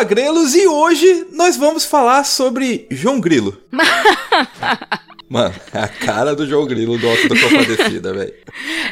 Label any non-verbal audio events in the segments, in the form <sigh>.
Agrelos e hoje nós vamos falar sobre João Grilo. <laughs> Mano, é a cara do João Grilo do Alto da Compadecida, velho.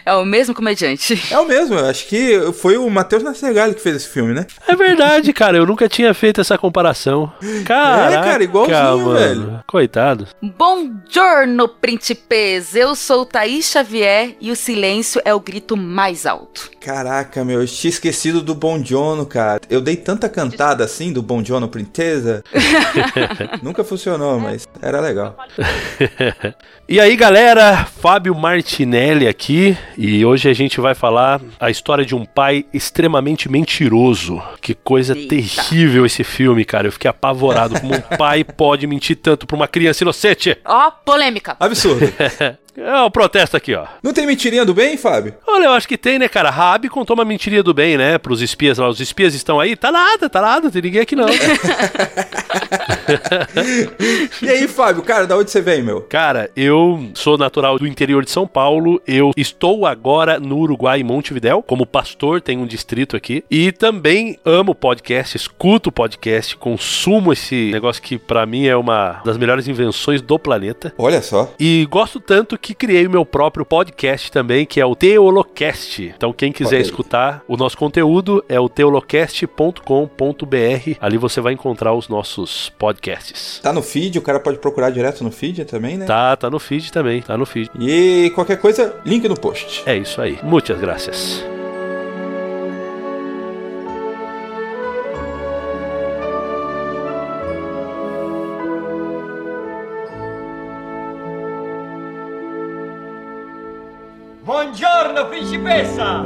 É o mesmo comediante. É o mesmo, eu acho que foi o Matheus Nascegalho que fez esse filme, né? É verdade, cara. Eu nunca tinha feito essa comparação. Caraca, É, cara, igualzinho, mano. velho. Coitado. Buongiorno, príncipes! Eu sou Thaís Xavier e o silêncio é o grito mais alto. Caraca, meu, eu tinha esquecido do Bon Jono, cara. Eu dei tanta cantada assim do Bon Jono Princesa. <laughs> Nunca funcionou, mas era legal. <laughs> <laughs> E aí, galera, Fábio Martinelli aqui, e hoje a gente vai falar a história de um pai extremamente mentiroso. Que coisa Eita. terrível esse filme, cara. Eu fiquei apavorado como um <laughs> pai pode mentir tanto pra uma criança inocente. Ó, polêmica. Absurdo. <laughs> É o protesto aqui, ó. Não tem mentirinha do bem, Fábio? Olha, eu acho que tem, né, cara? Rabi contou uma mentirinha do bem, né? Pros espias lá. Os espias estão aí? Tá nada, tá nada, não tem ninguém aqui não. <laughs> E aí, Fábio, cara, da onde você vem, meu? Cara, eu sou natural do interior de São Paulo. Eu estou agora no Uruguai, em Montevidéu, como pastor, tem um distrito aqui. E também amo podcast, escuto podcast, consumo esse negócio que pra mim é uma das melhores invenções do planeta. Olha só. E gosto tanto que criei o meu próprio podcast também, que é o Teolocast. Então, quem quiser Olha aí. escutar o nosso conteúdo é o teolocast.com.br. Ali você vai encontrar os nossos podcasts. Tá no feed, o cara pode procurar direto no feed também, né? Tá, tá no feed também, tá no feed. E qualquer coisa, link no post. É isso aí. Muitas graças. Buongiorno principessa!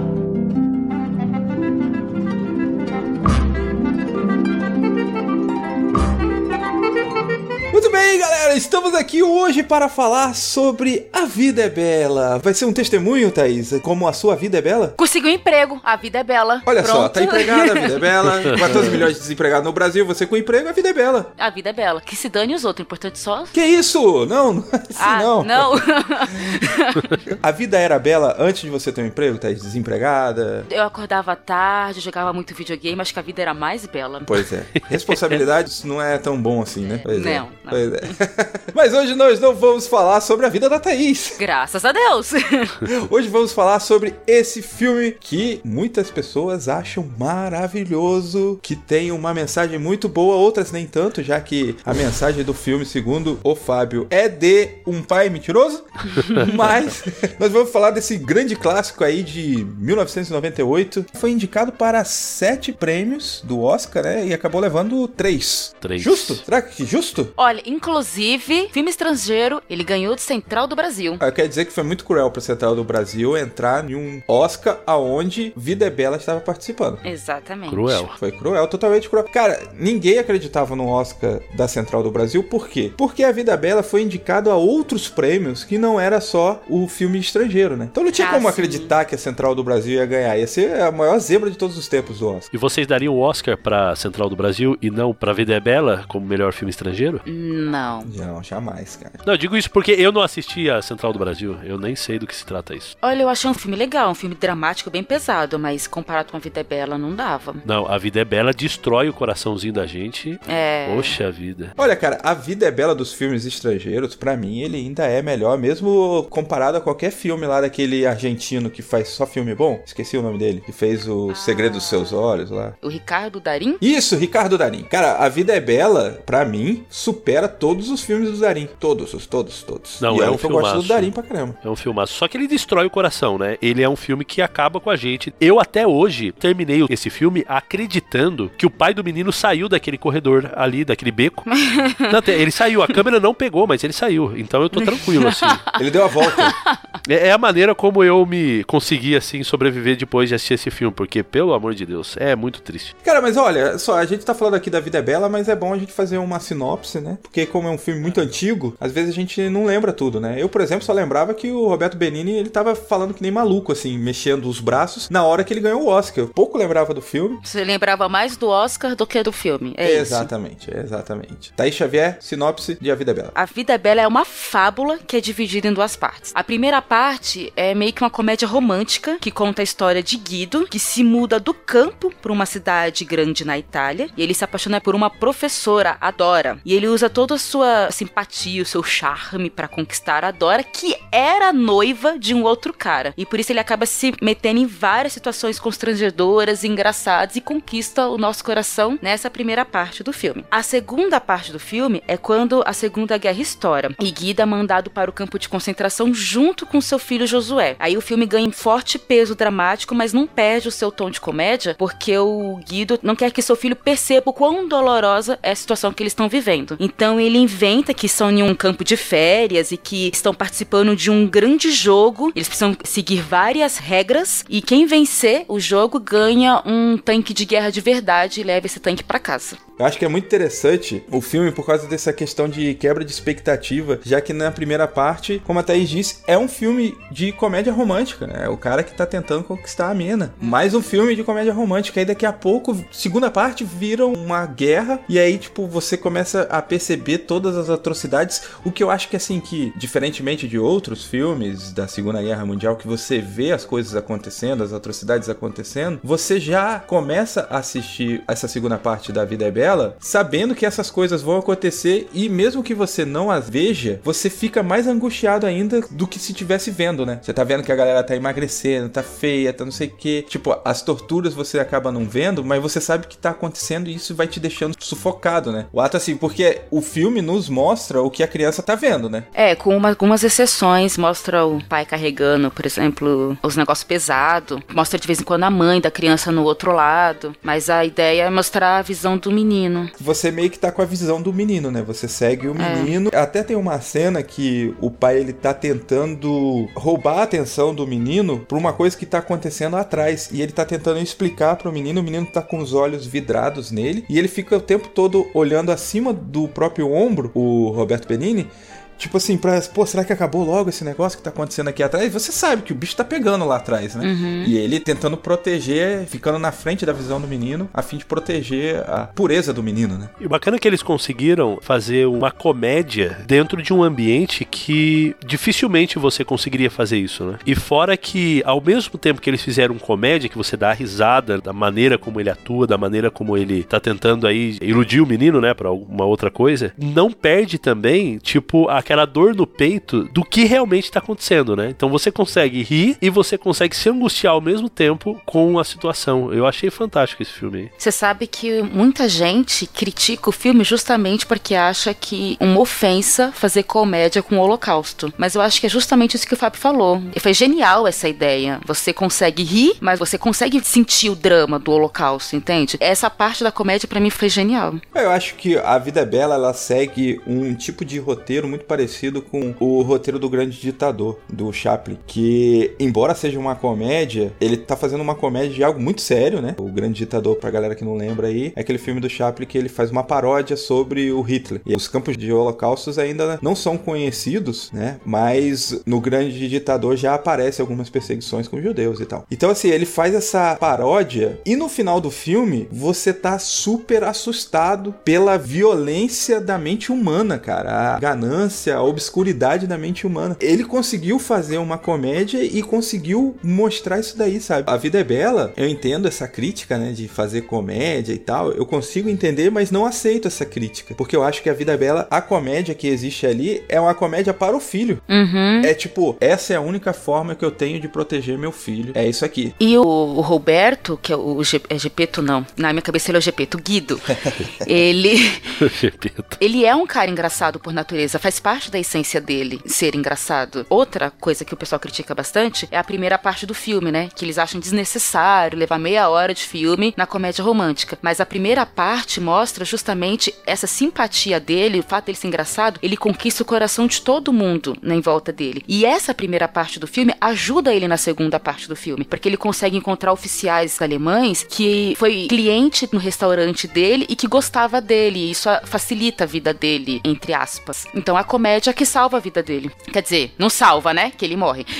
Bem, galera, estamos aqui hoje para falar sobre A Vida é Bela. Vai ser um testemunho, Thaís, como a sua vida é bela? Conseguiu um emprego, a vida é bela. Olha só, Pronto. tá empregada, a vida é bela. <laughs> 14 milhões de desempregados no Brasil, você com emprego, a vida é bela. A vida é bela. Que se dane os outros, importante só. Que isso? Não, não é assim ah, não. não. <laughs> A vida era bela antes de você ter um emprego, Thaís? Desempregada? Eu acordava tarde, jogava muito videogame, acho que a vida era mais bela. Pois é. Responsabilidades não é tão bom assim, né? Pois é. Não, <laughs> Mas hoje nós não vamos falar sobre a vida da Thaís. Graças a Deus. <laughs> Hoje vamos falar sobre esse filme que muitas pessoas acham maravilhoso, que tem uma mensagem muito boa, outras nem tanto, já que a mensagem do filme, segundo o Fábio, é de um pai mentiroso. <laughs> Mas nós vamos falar desse grande clássico aí de 1998. Foi indicado para sete prêmios do Oscar, né? E acabou levando três. Três. Justo? Será que justo? Olha, inclusive, filme estrangeiro, ele ganhou de Central do Brasil. Ah, Quer dizer que foi muito cruel para Central do Brasil entrar em um Oscar aonde Vida é Bela estava participando. Exatamente. Cruel. Foi cruel, totalmente cruel. Cara, ninguém acreditava no Oscar da Central do Brasil, por quê? Porque A Vida é Bela foi indicado a outros prêmios que não era só o filme estrangeiro, né? Então não tinha Ah, como sim. acreditar que a Central do Brasil ia ganhar. Ia ser a maior zebra de todos os tempos do Oscar. E vocês dariam o Oscar pra Central do Brasil e não pra Vida é Bela como melhor filme estrangeiro? Não. Não, jamais, cara. Não, eu digo isso porque eu não assisti a Central do Brasil. Eu nem sei do que se trata isso. Olha, eu achei um filme legal, um filme dramático, bem pesado, mas comparado com A Vida é Bela, não dava. Não, a Vida é Bela destrói o coraçãozinho da gente. É. Poxa vida. Olha, cara, a vida é bela dos filmes estrangeiros, pra mim, ele ainda é melhor, mesmo comparado a qualquer filme lá daquele argentino que faz só filme bom. Esqueci o nome dele, que fez o Segredo dos Seus Olhos lá. O Ricardo Darim? Isso, Ricardo Darim. Cara, a vida é bela, pra mim, supera todos os filmes do Darim. Todos, os todos, todos. Não, e é olha um que eu gosto do. Darim pra caramba. É um filmaço. Só que ele destrói o coração, né? Ele é um filme que acaba com a gente. Eu até hoje terminei esse filme acreditando que o pai do menino saiu daquele corredor ali, daquele beco. <laughs> Não, ele saiu, a câmera não pegou, mas ele saiu. Então eu tô <laughs> tranquilo, assim. Ele deu a volta. <laughs> É, é a maneira como eu me consegui, assim, sobreviver depois de assistir esse filme. Porque, pelo amor de Deus, é muito triste. Cara, mas olha, só, a gente tá falando aqui da Vida é Bela, mas é bom a gente fazer uma sinopse, né? Porque como é um filme muito antigo, às vezes a gente não lembra tudo, né? Eu, por exemplo, só lembrava que o Roberto Benini, ele tava falando que nem maluco, assim, mexendo os braços na hora que ele ganhou o Oscar. Eu pouco lembrava do filme. Você lembrava mais do Oscar do que do filme. É isso. exatamente, exatamente. Thaís Xavier, sinopse de A Vida é Bela. A Vida é Bela é uma fábula que é dividida em duas partes. A primeira parte é meio que uma comédia romântica que conta a história de Guido, que se muda do campo para uma cidade grande na Itália e ele se apaixona por uma professora, a Dora. E ele usa toda a sua simpatia, o seu charme para conquistar a Dora, que era noiva de um outro cara. E por isso ele acaba se metendo em várias situações constrangedoras, engraçadas e conquista o nosso coração nessa primeira parte do filme. A segunda parte do filme é quando a Segunda Guerra estoura e Guido é mandado para o campo de concentração junto com seu filho Josué. Aí o filme ganha um forte peso dramático, mas não perde o seu tom de comédia, porque o Guido não quer que seu filho perceba o quão dolorosa é a situação que eles estão vivendo. Então ele inventa que são em um campo de férias e que estão participando de um grande jogo. Eles precisam seguir várias regras e quem vencer o jogo ganha um tanque de guerra de verdade e leva esse tanque para casa. Eu acho que é muito interessante o filme por causa dessa questão de quebra de expectativa, já que na primeira parte, como a Thaís disse, é um filme de comédia romântica, né? É o cara que tá tentando conquistar a mina. Mais um filme de comédia romântica. Aí daqui a pouco, segunda parte, vira uma guerra. E aí, tipo, você começa a perceber todas as atrocidades. O que eu acho que, assim, que, diferentemente de outros filmes da Segunda Guerra Mundial, que você vê as coisas acontecendo, as atrocidades acontecendo, você já começa a assistir essa segunda parte da Vida é Bela, sabendo que essas coisas vão acontecer e mesmo que você não as veja, você fica mais angustiado ainda do que se tivesse vendo, né? Você tá vendo que a galera tá emagrecendo, tá feia, tá não sei o que. Tipo, as torturas você acaba não vendo, mas você sabe que tá acontecendo e isso vai te deixando sufocado, né? O ato assim, porque o filme nos mostra o que a criança tá vendo, né? É, com uma- algumas exceções, mostra o pai carregando, por exemplo, os negócios pesados, mostra de vez em quando a mãe da criança no outro lado, mas a ideia é mostrar a visão do menino. Você meio que tá com a visão do menino, né? Você segue o menino. Até tem uma cena que o pai ele tá tentando roubar a atenção do menino por uma coisa que tá acontecendo atrás. E ele tá tentando explicar pro menino, o menino tá com os olhos vidrados nele. E ele fica o tempo todo olhando acima do próprio ombro, o Roberto Benini. Tipo assim, pra, pô, será que acabou logo esse negócio que tá acontecendo aqui atrás? Você sabe que o bicho tá pegando lá atrás, né? E ele tentando proteger, ficando na frente da visão do menino, a fim de proteger a pureza do menino, né? E o bacana é que eles conseguiram fazer uma comédia dentro de um ambiente que dificilmente você conseguiria fazer isso, né? E fora que, ao mesmo tempo que eles fizeram comédia, que você dá a risada da maneira como ele atua, da maneira como ele tá tentando aí iludir o menino, né, pra alguma outra coisa, não perde também, tipo, aquela dor no peito do que realmente tá acontecendo, né? Então você consegue rir e você consegue se angustiar ao mesmo tempo com a situação. Eu achei fantástico esse filme aí. Você sabe que muita gente critica o filme justamente porque acha que uma ofensa fazer comédia com o Holocausto. Mas eu acho que é justamente isso que o Fábio falou. E foi genial essa ideia. Você consegue rir, mas você consegue sentir o drama do Holocausto, entende? Essa parte da comédia pra mim foi genial. Eu acho que A Vida é Bela, ela segue um tipo de roteiro muito parecido com o roteiro do Grande Ditador, do Chaplin, que, embora seja uma comédia, ele tá fazendo uma comédia de algo muito sério, né? O Grande Ditador, pra galera que não lembra aí, é aquele filme do Chaplin que ele faz uma paródia sobre o Hitler. E os campos de holocaustos ainda não são conhecidos, né? Mas no Grande Ditador já aparece algumas perseguições com judeus e tal. Então, assim, ele faz essa paródia e no final do filme você tá super assustado pela violência da mente humana, cara. A ganância ignorância, a obscuridade da mente humana. Ele conseguiu fazer uma comédia e conseguiu mostrar isso daí, sabe? A vida é bela, eu entendo essa crítica, né, de fazer comédia e tal, eu consigo entender, mas não aceito essa crítica, porque eu acho que a vida é bela, a comédia que existe ali é uma comédia para o filho. Uhum. É tipo, essa é a única forma que eu tenho de proteger meu filho. É isso aqui. E o, o Roberto, que é o é Gepeto, não. Na minha cabeça ele é o Gepeto, Guido. <laughs> ele, ele é um cara engraçado por natureza, faz parte da essência dele ser engraçado. Outra coisa que o pessoal critica bastante é a primeira parte do filme, né? Que eles acham desnecessário levar meia hora de filme na comédia romântica. Mas a primeira parte mostra justamente essa simpatia dele, o fato dele ser engraçado, ele conquista o coração de todo mundo né, em volta dele. E essa primeira parte do filme ajuda ele na segunda parte do filme, porque ele consegue encontrar oficiais alemães que foi cliente no restaurante dele e que gostava dele. E isso facilita a vida dele, entre aspas. Então a comédia que salva a vida dele. Quer dizer, não salva, né? Que ele morre. <laughs>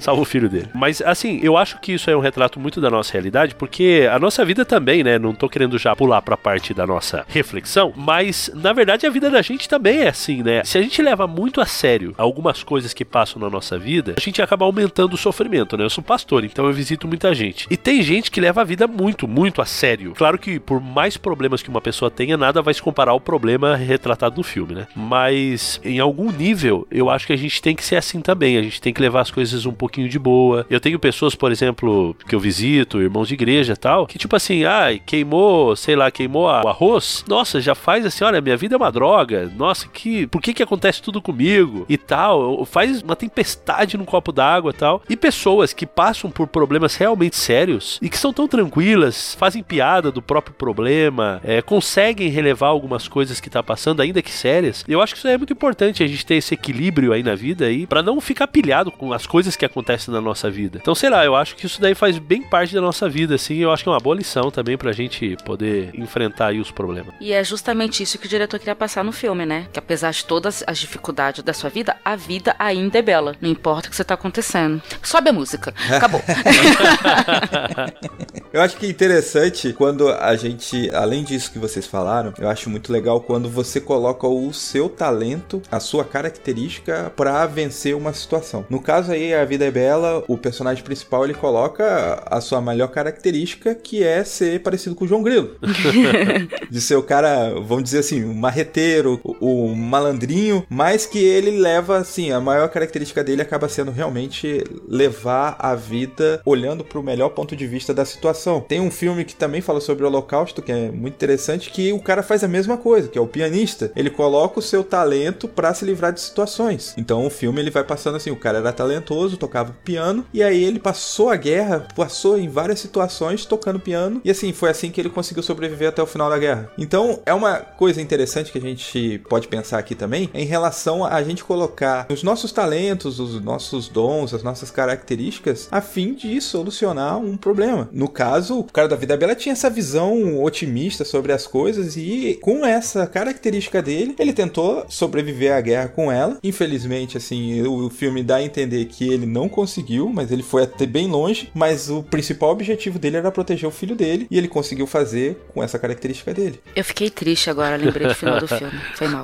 Salva o filho dele. Mas, assim, eu acho que isso é um retrato muito da nossa realidade, porque a nossa vida também, né? Não tô querendo já pular pra parte da nossa reflexão, mas, na verdade, a vida da gente também é assim, né? Se a gente leva muito a sério algumas coisas que passam na nossa vida, a gente acaba aumentando o sofrimento, né? Eu sou pastor, então eu visito muita gente. E tem gente que leva a vida muito, muito a sério. Claro que por mais problemas que uma pessoa tenha, nada vai se comparar ao problema retratado no filme, né? Mas em algum nível, eu acho que a gente tem que ser assim também. A gente tem que levar as coisas um pouquinho de boa. Eu tenho pessoas, por exemplo, que eu visito, irmãos de igreja tal, que tipo assim, ai, queimou, sei lá, queimou o arroz. Nossa, já faz assim, olha, minha vida é uma droga. Nossa, que por que que acontece tudo comigo e tal? Faz uma tempestade num copo d'água e tal. E pessoas que passam por problemas realmente sérios e que são tão tranquilas, fazem piada do próprio problema, é, conseguem relevar algumas coisas que tá passando, ainda que sérias. Eu acho que isso é muito importante a gente ter esse equilíbrio aí na vida aí, para não ficar pilhado com as coisas que acontecem na nossa vida. Então, sei lá, eu acho que isso daí faz bem parte da nossa vida, assim. Eu acho que é uma boa lição também pra gente poder enfrentar aí os problemas. E é justamente isso que o diretor queria passar no filme, né? Que apesar de todas as dificuldades da sua vida, a vida ainda é bela. Não importa o que você tá acontecendo. Sobe a música. Acabou. <laughs> <laughs> Eu acho que é interessante quando a gente, além disso que vocês falaram, eu acho muito legal quando você coloca o seu talento, a sua característica pra vencer uma situação. No caso aí, a vida é bela, o personagem principal ele coloca a sua melhor característica, que é ser parecido com o João Grilo. <laughs> de ser o cara, vamos dizer assim, o marreteiro, o, malandrinho, mas que ele leva assim, a maior característica dele acaba sendo realmente levar a vida olhando para o melhor ponto de vista da situação. Tem um filme que também fala sobre o Holocausto, que é muito interessante, que o cara faz a mesma coisa, que é o pianista. Ele coloca o seu talento para se livrar de situações. Então o filme ele vai passando assim, o cara era talentoso, tocava piano, e aí ele passou a guerra, passou em várias situações tocando piano, e assim, foi assim que ele conseguiu sobreviver até o final da guerra. Então, é uma coisa interessante que a gente pode pensar aqui também, em relação a gente colocar os nossos talentos, os nossos dons, as nossas características, a fim de solucionar um problema. No caso, o cara da Vida Bela tinha essa visão otimista sobre as coisas e com essa característica dele, ele tentou sobreviver à guerra com ela. Infelizmente, assim, o filme dá a entender que ele não conseguiu, mas ele foi até bem longe, mas o principal objetivo dele era proteger o filho dele e ele conseguiu fazer com essa característica dele. Eu fiquei triste agora, lembrei do final do filme. Foi mal.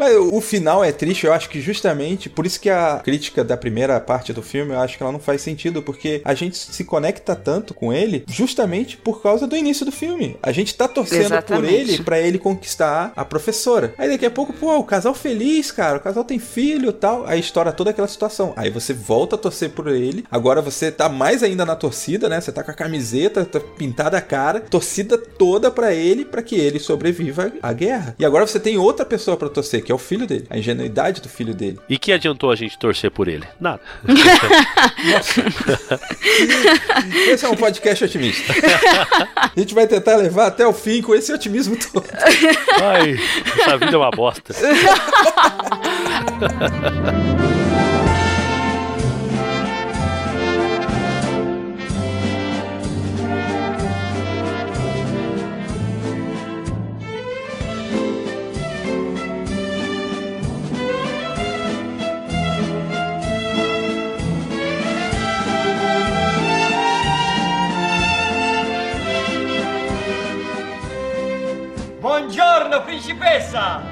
Mas o final é triste, eu acho que justamente por isso que a crítica da primeira parte do filme, eu acho que ela não faz sentido, porque a gente se conecta tanto com ele justamente por causa do início do filme. A gente tá torcendo Exatamente. por ele pra ele conquistar a professora. Aí daqui a pouco, pô, o casal feliz, cara, o casal tem filho, tal, aí estoura toda aquela situação. Aí você volta a torcer por ele. Agora você tá mais ainda na torcida, né? Você tá com a camiseta, tá pintada a cara, torcida toda pra ele, pra que ele sobreviva à guerra. E agora você tem outra pessoa pra torcer, que é o filho dele, a ingenuidade do filho dele. E que adiantou a gente torcer por ele? Nada. <laughs> Esse é um podcast otimista. A gente vai tentar levar até o fim com esse otimismo todo. Ai, essa vida é uma bosta. <laughs> principessa!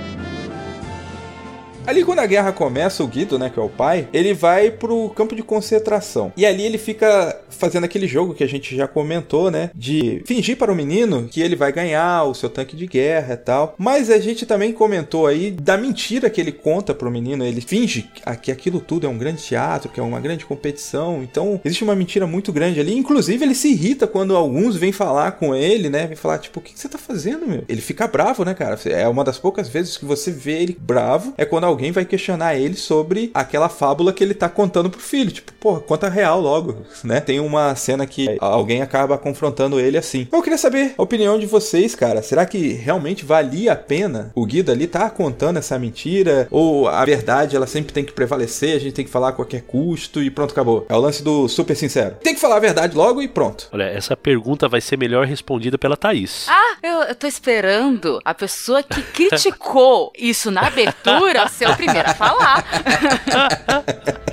Ali quando a guerra começa, o Guido, né, que é o pai, ele vai pro campo de concentração. E ali ele fica fazendo aquele jogo que a gente já comentou, né, de fingir para o menino que ele vai ganhar o seu tanque de guerra e tal. Mas a gente também comentou aí da mentira que ele conta pro menino, ele finge que aquilo tudo é um grande teatro, que é uma grande competição. Então, existe uma mentira muito grande ali. Inclusive, ele se irrita quando alguns vêm falar com ele, né? Vem falar, tipo, o que você tá fazendo, meu? Ele fica bravo, né, cara? É uma das poucas vezes que você vê ele bravo, é quando alguém vai questionar ele sobre aquela fábula que ele tá contando pro filho. Tipo, porra, conta real logo, né? Tem uma cena que alguém acaba confrontando ele assim. Eu queria saber a opinião de vocês, cara. Será que realmente valia a pena o Guido ali tá contando essa mentira? Ou a verdade ela sempre tem que prevalecer, a gente tem que falar a qualquer custo e pronto, acabou? É o lance do super sincero. Tem que falar a verdade logo e pronto. Olha, essa pergunta vai ser melhor respondida pela Thaís. Ah, eu, eu tô esperando a pessoa que <laughs> criticou isso na abertura ser o primeiro a falar. <laughs>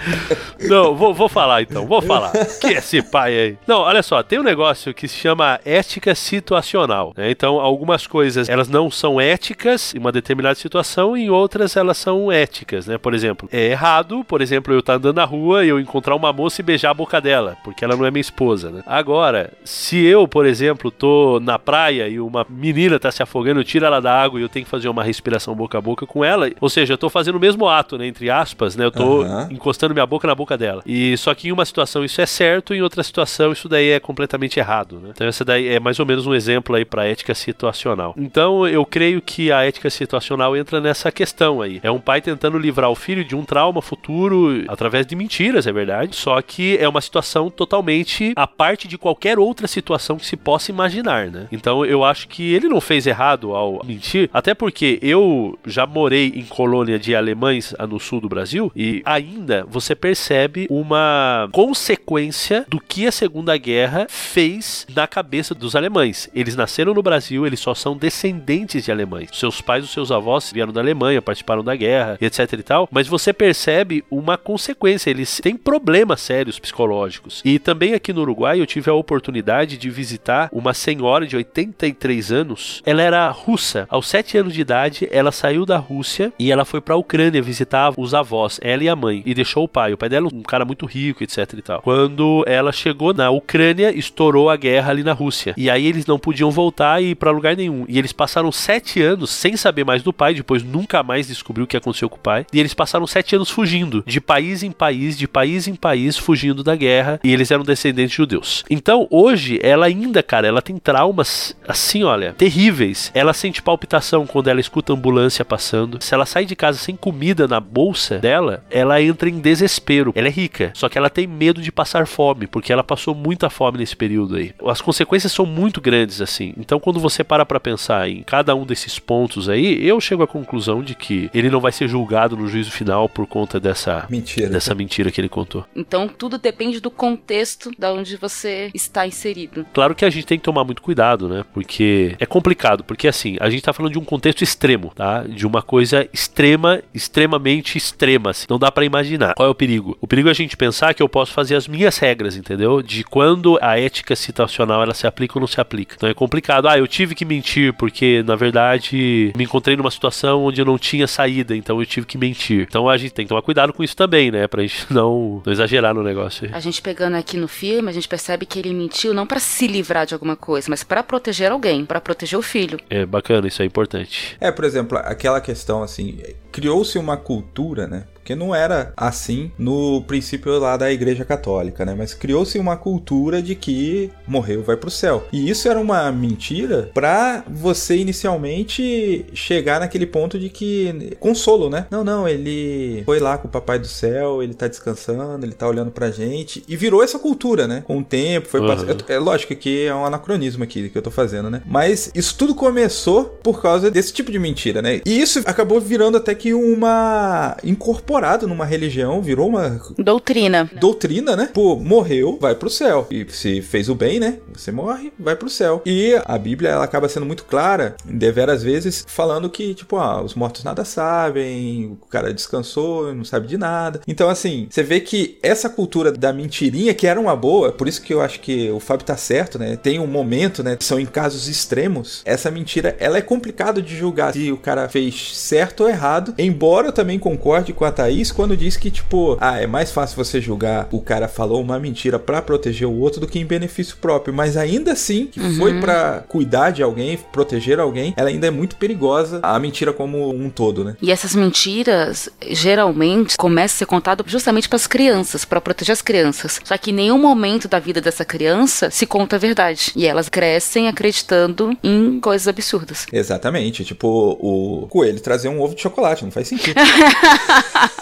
Não, vou, vou falar então, vou falar. Que esse pai aí. Não, olha só, tem um negócio que se chama ética situacional. Né? Então, algumas coisas elas não são éticas em uma determinada situação, e em outras elas são éticas, né? Por exemplo, é errado, por exemplo, eu estar tá andando na rua e eu encontrar uma moça e beijar a boca dela, porque ela não é minha esposa, né? Agora, se eu, por exemplo, tô na praia e uma menina tá se afogando, eu tiro ela da água e eu tenho que fazer uma respiração boca a boca com ela, ou seja, eu tô fazendo o mesmo ato, né? Entre aspas, né? Eu tô uhum. encostando minha boca na boca dela. E só que em uma situação isso é certo, em outra situação isso daí é completamente errado, né? Então essa daí é mais ou menos um exemplo aí para ética situacional. Então eu creio que a ética situacional entra nessa questão aí. É um pai tentando livrar o filho de um trauma futuro através de mentiras, é verdade. Só que é uma situação totalmente à parte de qualquer outra situação que se possa imaginar, né? Então eu acho que ele não fez errado ao mentir, até porque eu já morei em colônia de alemães no sul do Brasil e ainda você percebe uma consequência do que a Segunda Guerra fez na cabeça dos alemães. Eles nasceram no Brasil, eles só são descendentes de alemães. Seus pais, os seus avós vieram da Alemanha, participaram da guerra, etc e tal. Mas você percebe uma consequência. Eles têm problemas sérios psicológicos. E também aqui no Uruguai eu tive a oportunidade de visitar uma senhora de 83 anos. Ela era russa. Aos 7 anos de idade, ela saiu da Rússia e ela foi para a Ucrânia visitar os avós, ela e a mãe, e deixou o pai. O pai dela, um cara muito rico, etc e tal. Quando ela chegou na Ucrânia, estourou a guerra ali na Rússia. E aí eles não podiam voltar e ir para lugar nenhum. E eles passaram sete anos sem saber mais do pai, depois nunca mais descobriu o que aconteceu com o pai. E eles passaram sete anos fugindo, de país em país, de país em país, fugindo da guerra. E eles eram descendentes judeus. Então, hoje, ela ainda, cara, ela tem traumas assim, olha, terríveis. Ela sente palpitação quando ela escuta a ambulância passando. Se ela sai de casa sem comida na bolsa dela, ela entra em desespero. Ela é rica, só que ela tem medo de passar fome, porque ela passou muita fome nesse período aí. As consequências são muito grandes assim. Então, quando você para para pensar em cada um desses pontos aí, eu chego à conclusão de que ele não vai ser julgado no juízo final por conta dessa mentira, dessa mentira que ele contou. Então, tudo depende do contexto da onde você está inserido. Claro que a gente tem que tomar muito cuidado, né? Porque é complicado, porque assim, a gente tá falando de um contexto extremo, tá? De uma coisa extrema, extremamente extrema, assim. Não dá para imaginar. Qual é o perigo? O perigo é a gente pensar que eu posso fazer as minhas regras, entendeu? De quando a ética situacional ela se aplica ou não se aplica. Então é complicado. Ah, eu tive que mentir porque na verdade me encontrei numa situação onde eu não tinha saída, então eu tive que mentir. Então a gente tem que tomar cuidado com isso também, né? Pra gente <laughs> não, não exagerar no negócio. A gente pegando aqui no filme, a gente percebe que ele mentiu não para se livrar de alguma coisa, mas para proteger alguém, para proteger o filho. É bacana, isso é importante. É, por exemplo, aquela questão assim, criou-se uma cultura, né? Porque não era assim no princípio lá da Igreja Católica, né? Mas criou-se uma cultura de que morreu vai para o céu. E isso era uma mentira para você inicialmente chegar naquele ponto de que consolo, né? Não, não, ele foi lá com o papai do céu, ele tá descansando, ele tá olhando pra gente e virou essa cultura, né? Com o tempo, foi uhum. passando. É lógico que é um anacronismo aqui que eu tô fazendo, né? Mas isso tudo começou por causa desse tipo de mentira, né? E isso acabou virando até que uma incorporação incorporado numa religião, virou uma Doutrina. doutrina, né? Pô, morreu, vai pro céu. E se fez o bem, né? Você morre, vai pro céu. E a Bíblia, ela acaba sendo muito clara, deveras vezes, falando que, tipo, ah, os mortos nada sabem, o cara descansou, não sabe de nada. Então, assim, você vê que essa cultura da mentirinha, que era uma boa, por isso que eu acho que o Fábio tá certo, né? Tem um momento, né? São em casos extremos. Essa mentira, ela é complicado de julgar se o cara fez certo ou errado. Embora eu também concorde com a Thaís quando diz que, tipo, ah, é mais fácil você julgar o cara falou uma mentira pra proteger o outro do que em benefício próprio. Mas ainda assim, que foi pra cuidar de alguém, proteger alguém, ela ainda é muito perigosa, a mentira como um todo, né? E essas mentiras, geralmente, começam a ser contadas justamente para as crianças, para proteger as crianças. Só que em nenhum momento da vida dessa criança se conta a verdade. E elas crescem acreditando em coisas absurdas. Exatamente. Tipo, o coelho trazer um ovo de chocolate, não faz sentido. <laughs>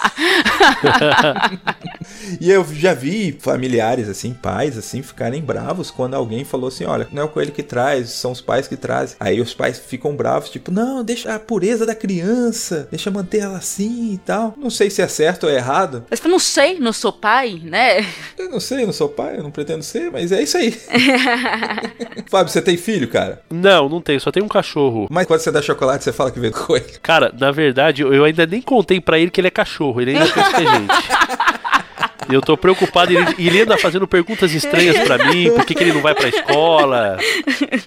e eu já vi familiares, assim, pais, assim, ficarem bravos quando alguém falou assim: olha, não é o coelho que traz, são os pais que trazem. Aí os pais ficam bravos, tipo, não, deixa a pureza da criança, deixa manter ela assim e tal. Não sei se é certo ou é errado. Mas eu não sei, não sou pai, né? Eu não sei, não sou pai, eu não pretendo ser, mas é isso aí. <laughs> Fábio, você tem filho, cara? Não, não tem, só tem um cachorro. Mas quando você dá chocolate, você fala que veio coelho. Cara, na verdade, eu ainda nem contei pra ele que ele é cachorro, ele ainda pensa que é gente. <laughs> Eu tô preocupado, ele, ele anda fazendo perguntas estranhas pra mim, por que, que ele não vai pra escola?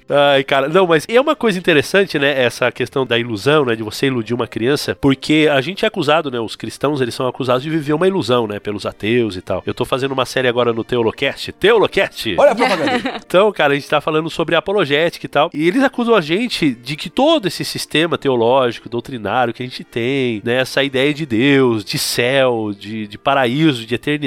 Ai, cara, não, mas é uma coisa interessante, né, essa questão da ilusão, né, de você iludir uma criança, porque a gente é acusado, né, os cristãos, eles são acusados de viver uma ilusão, né, pelos ateus e tal. Eu tô fazendo uma série agora no Teolocast, Teolocast! Olha a propaganda. Então, cara, a gente tá falando sobre apologética e tal. E eles acusam a gente de que todo esse sistema teológico, doutrinário que a gente tem, né? Essa ideia de Deus, de céu, de, de paraíso, de eternidade,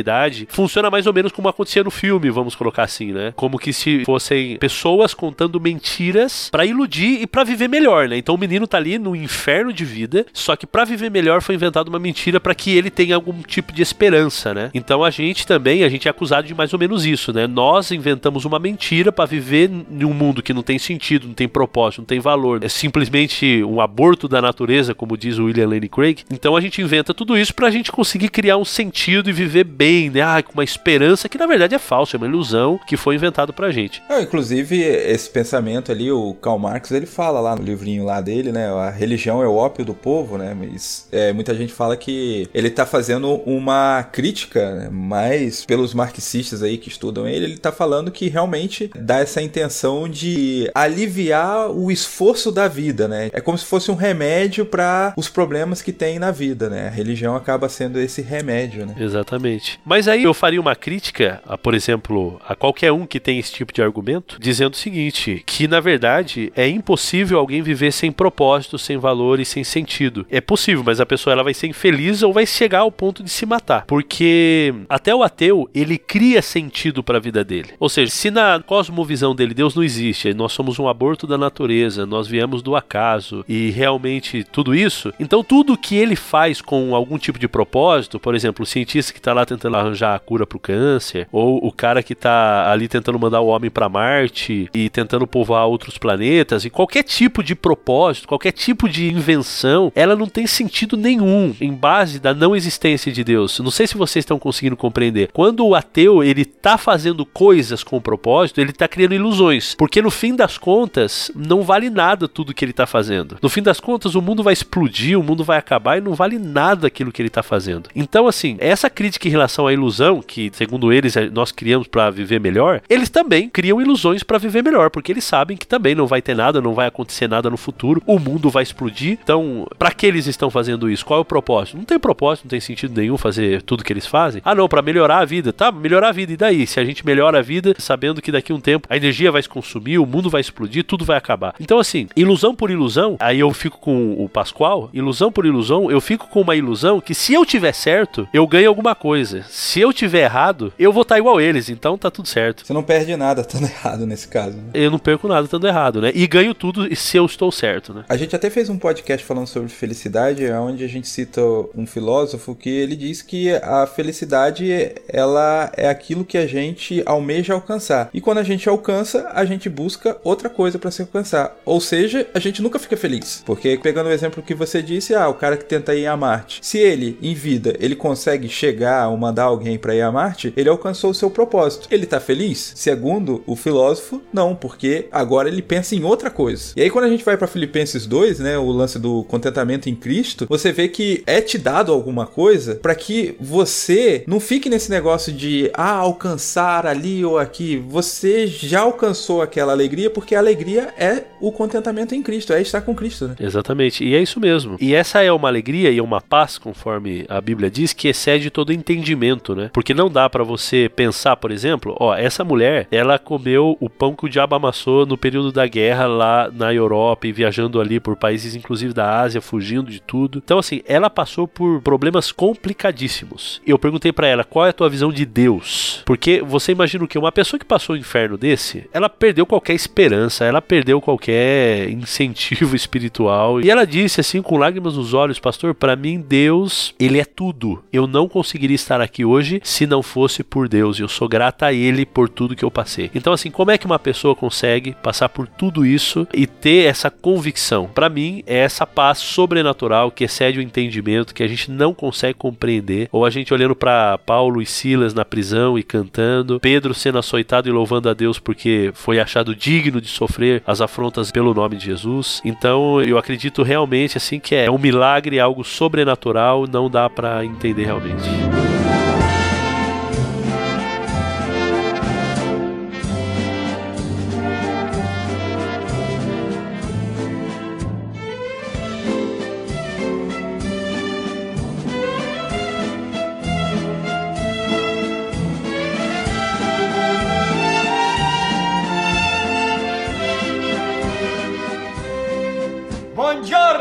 funciona mais ou menos como acontecia no filme, vamos colocar assim, né? Como que se fossem pessoas contando mentiras pra iludir e pra viver melhor, né? Então o menino tá ali no inferno de vida, só que pra viver melhor foi inventada uma mentira pra que ele tenha algum tipo de esperança, né? Então a gente também, a gente é acusado de mais ou menos isso, né? Nós inventamos uma mentira pra viver em um mundo que não tem sentido, não tem propósito, não tem valor. É simplesmente um aborto da natureza, como diz o William Lane Craig. Então a gente inventa tudo isso pra gente conseguir criar um sentido e viver bem, né? Ah, com uma esperança que na verdade é falsa, é uma ilusão que foi inventado pra gente. Ah, inclusive, esse pensamento ali, o Karl Marx, ele fala lá no livrinho lá dele, né? A religião é o ópio do povo, né? Mas é, muita gente fala que ele tá fazendo uma crítica, né? mas pelos marxistas aí que estudam ele, ele tá falando que realmente dá essa intenção de aliviar o esforço da vida, né? É como se fosse um remédio para os problemas que tem na vida, né? A religião acaba sendo esse remédio, né? Exatamente. Mas aí eu faria uma crítica, a, por exemplo, a qualquer um que tem esse tipo de argumento, dizendo o seguinte: que na verdade é impossível alguém viver sem propósito, sem valor e sem sentido. É possível, mas a pessoa ela vai ser infeliz ou vai chegar ao ponto de se matar. Porque até o ateu, ele cria sentido para a vida dele. Ou seja, se na cosmovisão dele Deus não existe, nós somos um aborto da natureza, nós viemos do acaso e realmente tudo isso, então tudo que ele faz com algum tipo de propósito, por exemplo, o cientista que está lá tentando arranjar a cura para o câncer, ou o cara que está ali tentando mandar o homem para Marte e tentando povoar outros planetas, e qualquer tipo de propósito, qualquer tipo de invenção, ela não tem sentido nenhum em base da não existência de Deus. Não sei se vocês estão conseguindo compreender. Quando o ateu ele tá fazendo coisas com propósito, ele tá criando ilusões, porque no fim das contas não vale nada tudo que ele tá fazendo. No fim das contas o mundo vai explodir, o mundo vai acabar e não vale nada aquilo que ele tá fazendo. Então assim, essa crítica em relação à ilusão que segundo eles é, nós criamos para viver melhor, eles também criam ilusões para viver melhor, porque eles sabem que também não vai ter nada, não vai acontecer nada no futuro, o mundo vai explodir. Então, para que eles estão fazendo isso? Qual é o propósito? Não tem propósito, não tem sentido nenhum fazer tudo que eles fazem. Ah, não, para melhorar a vida. Tá, melhorar a vida. E daí? Se a gente melhora a vida, sabendo que daqui a um tempo a energia vai se consumir, o mundo vai explodir, tudo vai acabar. Então, assim, ilusão por ilusão, aí eu fico com o Pascoal, ilusão por ilusão, eu fico com uma ilusão que se eu tiver certo, eu ganho alguma coisa. Se eu tiver errado, eu vou estar igual eles, então tá tudo certo. Você não perde nada estando <laughs> errado nesse caso. Né? Eu não perco nada estando errado, né? E ganho tudo se eu estou certo, né? A gente até fez um podcast falando sobre felicidade, onde a gente cita um filósofo que ele diz que a felicidade ela é aquilo que a gente almeja alcançar. E quando a gente alcança, a gente busca outra coisa para se alcançar. Ou seja, a gente nunca fica feliz. Porque pegando o exemplo que você disse, ah, o cara que tenta ir a Marte. Se ele, em vida, ele consegue chegar ou mandar alguém para ir a Marte, ele alcançou o seu propósito. Ele tá feliz? Segundo o filósofo, não, porque agora ele pensa em outra coisa. E aí quando a gente vai para Filipenses 2, né, o lance do contentamento em Cristo, você vê que é te dado alguma coisa para que você não fique nesse negócio de ah, alcançar ali ou aqui. Você já alcançou aquela alegria porque a alegria é o contentamento em Cristo, é estar com Cristo, né? Exatamente. E é isso mesmo. E essa é uma alegria e uma paz, conforme a Bíblia diz, que excede todo entendimento, né? Porque não dá para você pensar, por exemplo, ó, essa mulher, ela comeu o pão que o diabo amassou no período da guerra lá na Europa e viajando ali por países inclusive da Ásia, fugindo de tudo. Então assim, ela passou por problemas complicadíssimos. Eu perguntei para ela, qual é a tua visão de Deus? Porque você imagina que uma pessoa que passou o inferno desse, ela perdeu qualquer esperança, ela perdeu qualquer incentivo <laughs> espiritual. E ela disse assim com lágrimas nos olhos, pastor, para mim Deus, ele é tudo. Eu não conseguiria estar aqui hoje se não fosse por Deus. Eu sou grata a ele por tudo que eu passei. Então assim, como é que uma pessoa consegue passar por tudo isso e ter essa convicção? Para mim é essa paz sobrenatural que excede o entendimento que a gente não consegue compreender, ou a gente olhando para Paulo e Silas na prisão e cantando, Pedro sendo açoitado e louvando a Deus porque foi achado digno de sofrer as afrontas pelo nome de Jesus. Então eu acredito realmente assim que é um milagre, algo sobrenatural, não dá para entender realmente.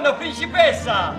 Buongiorno, principessa!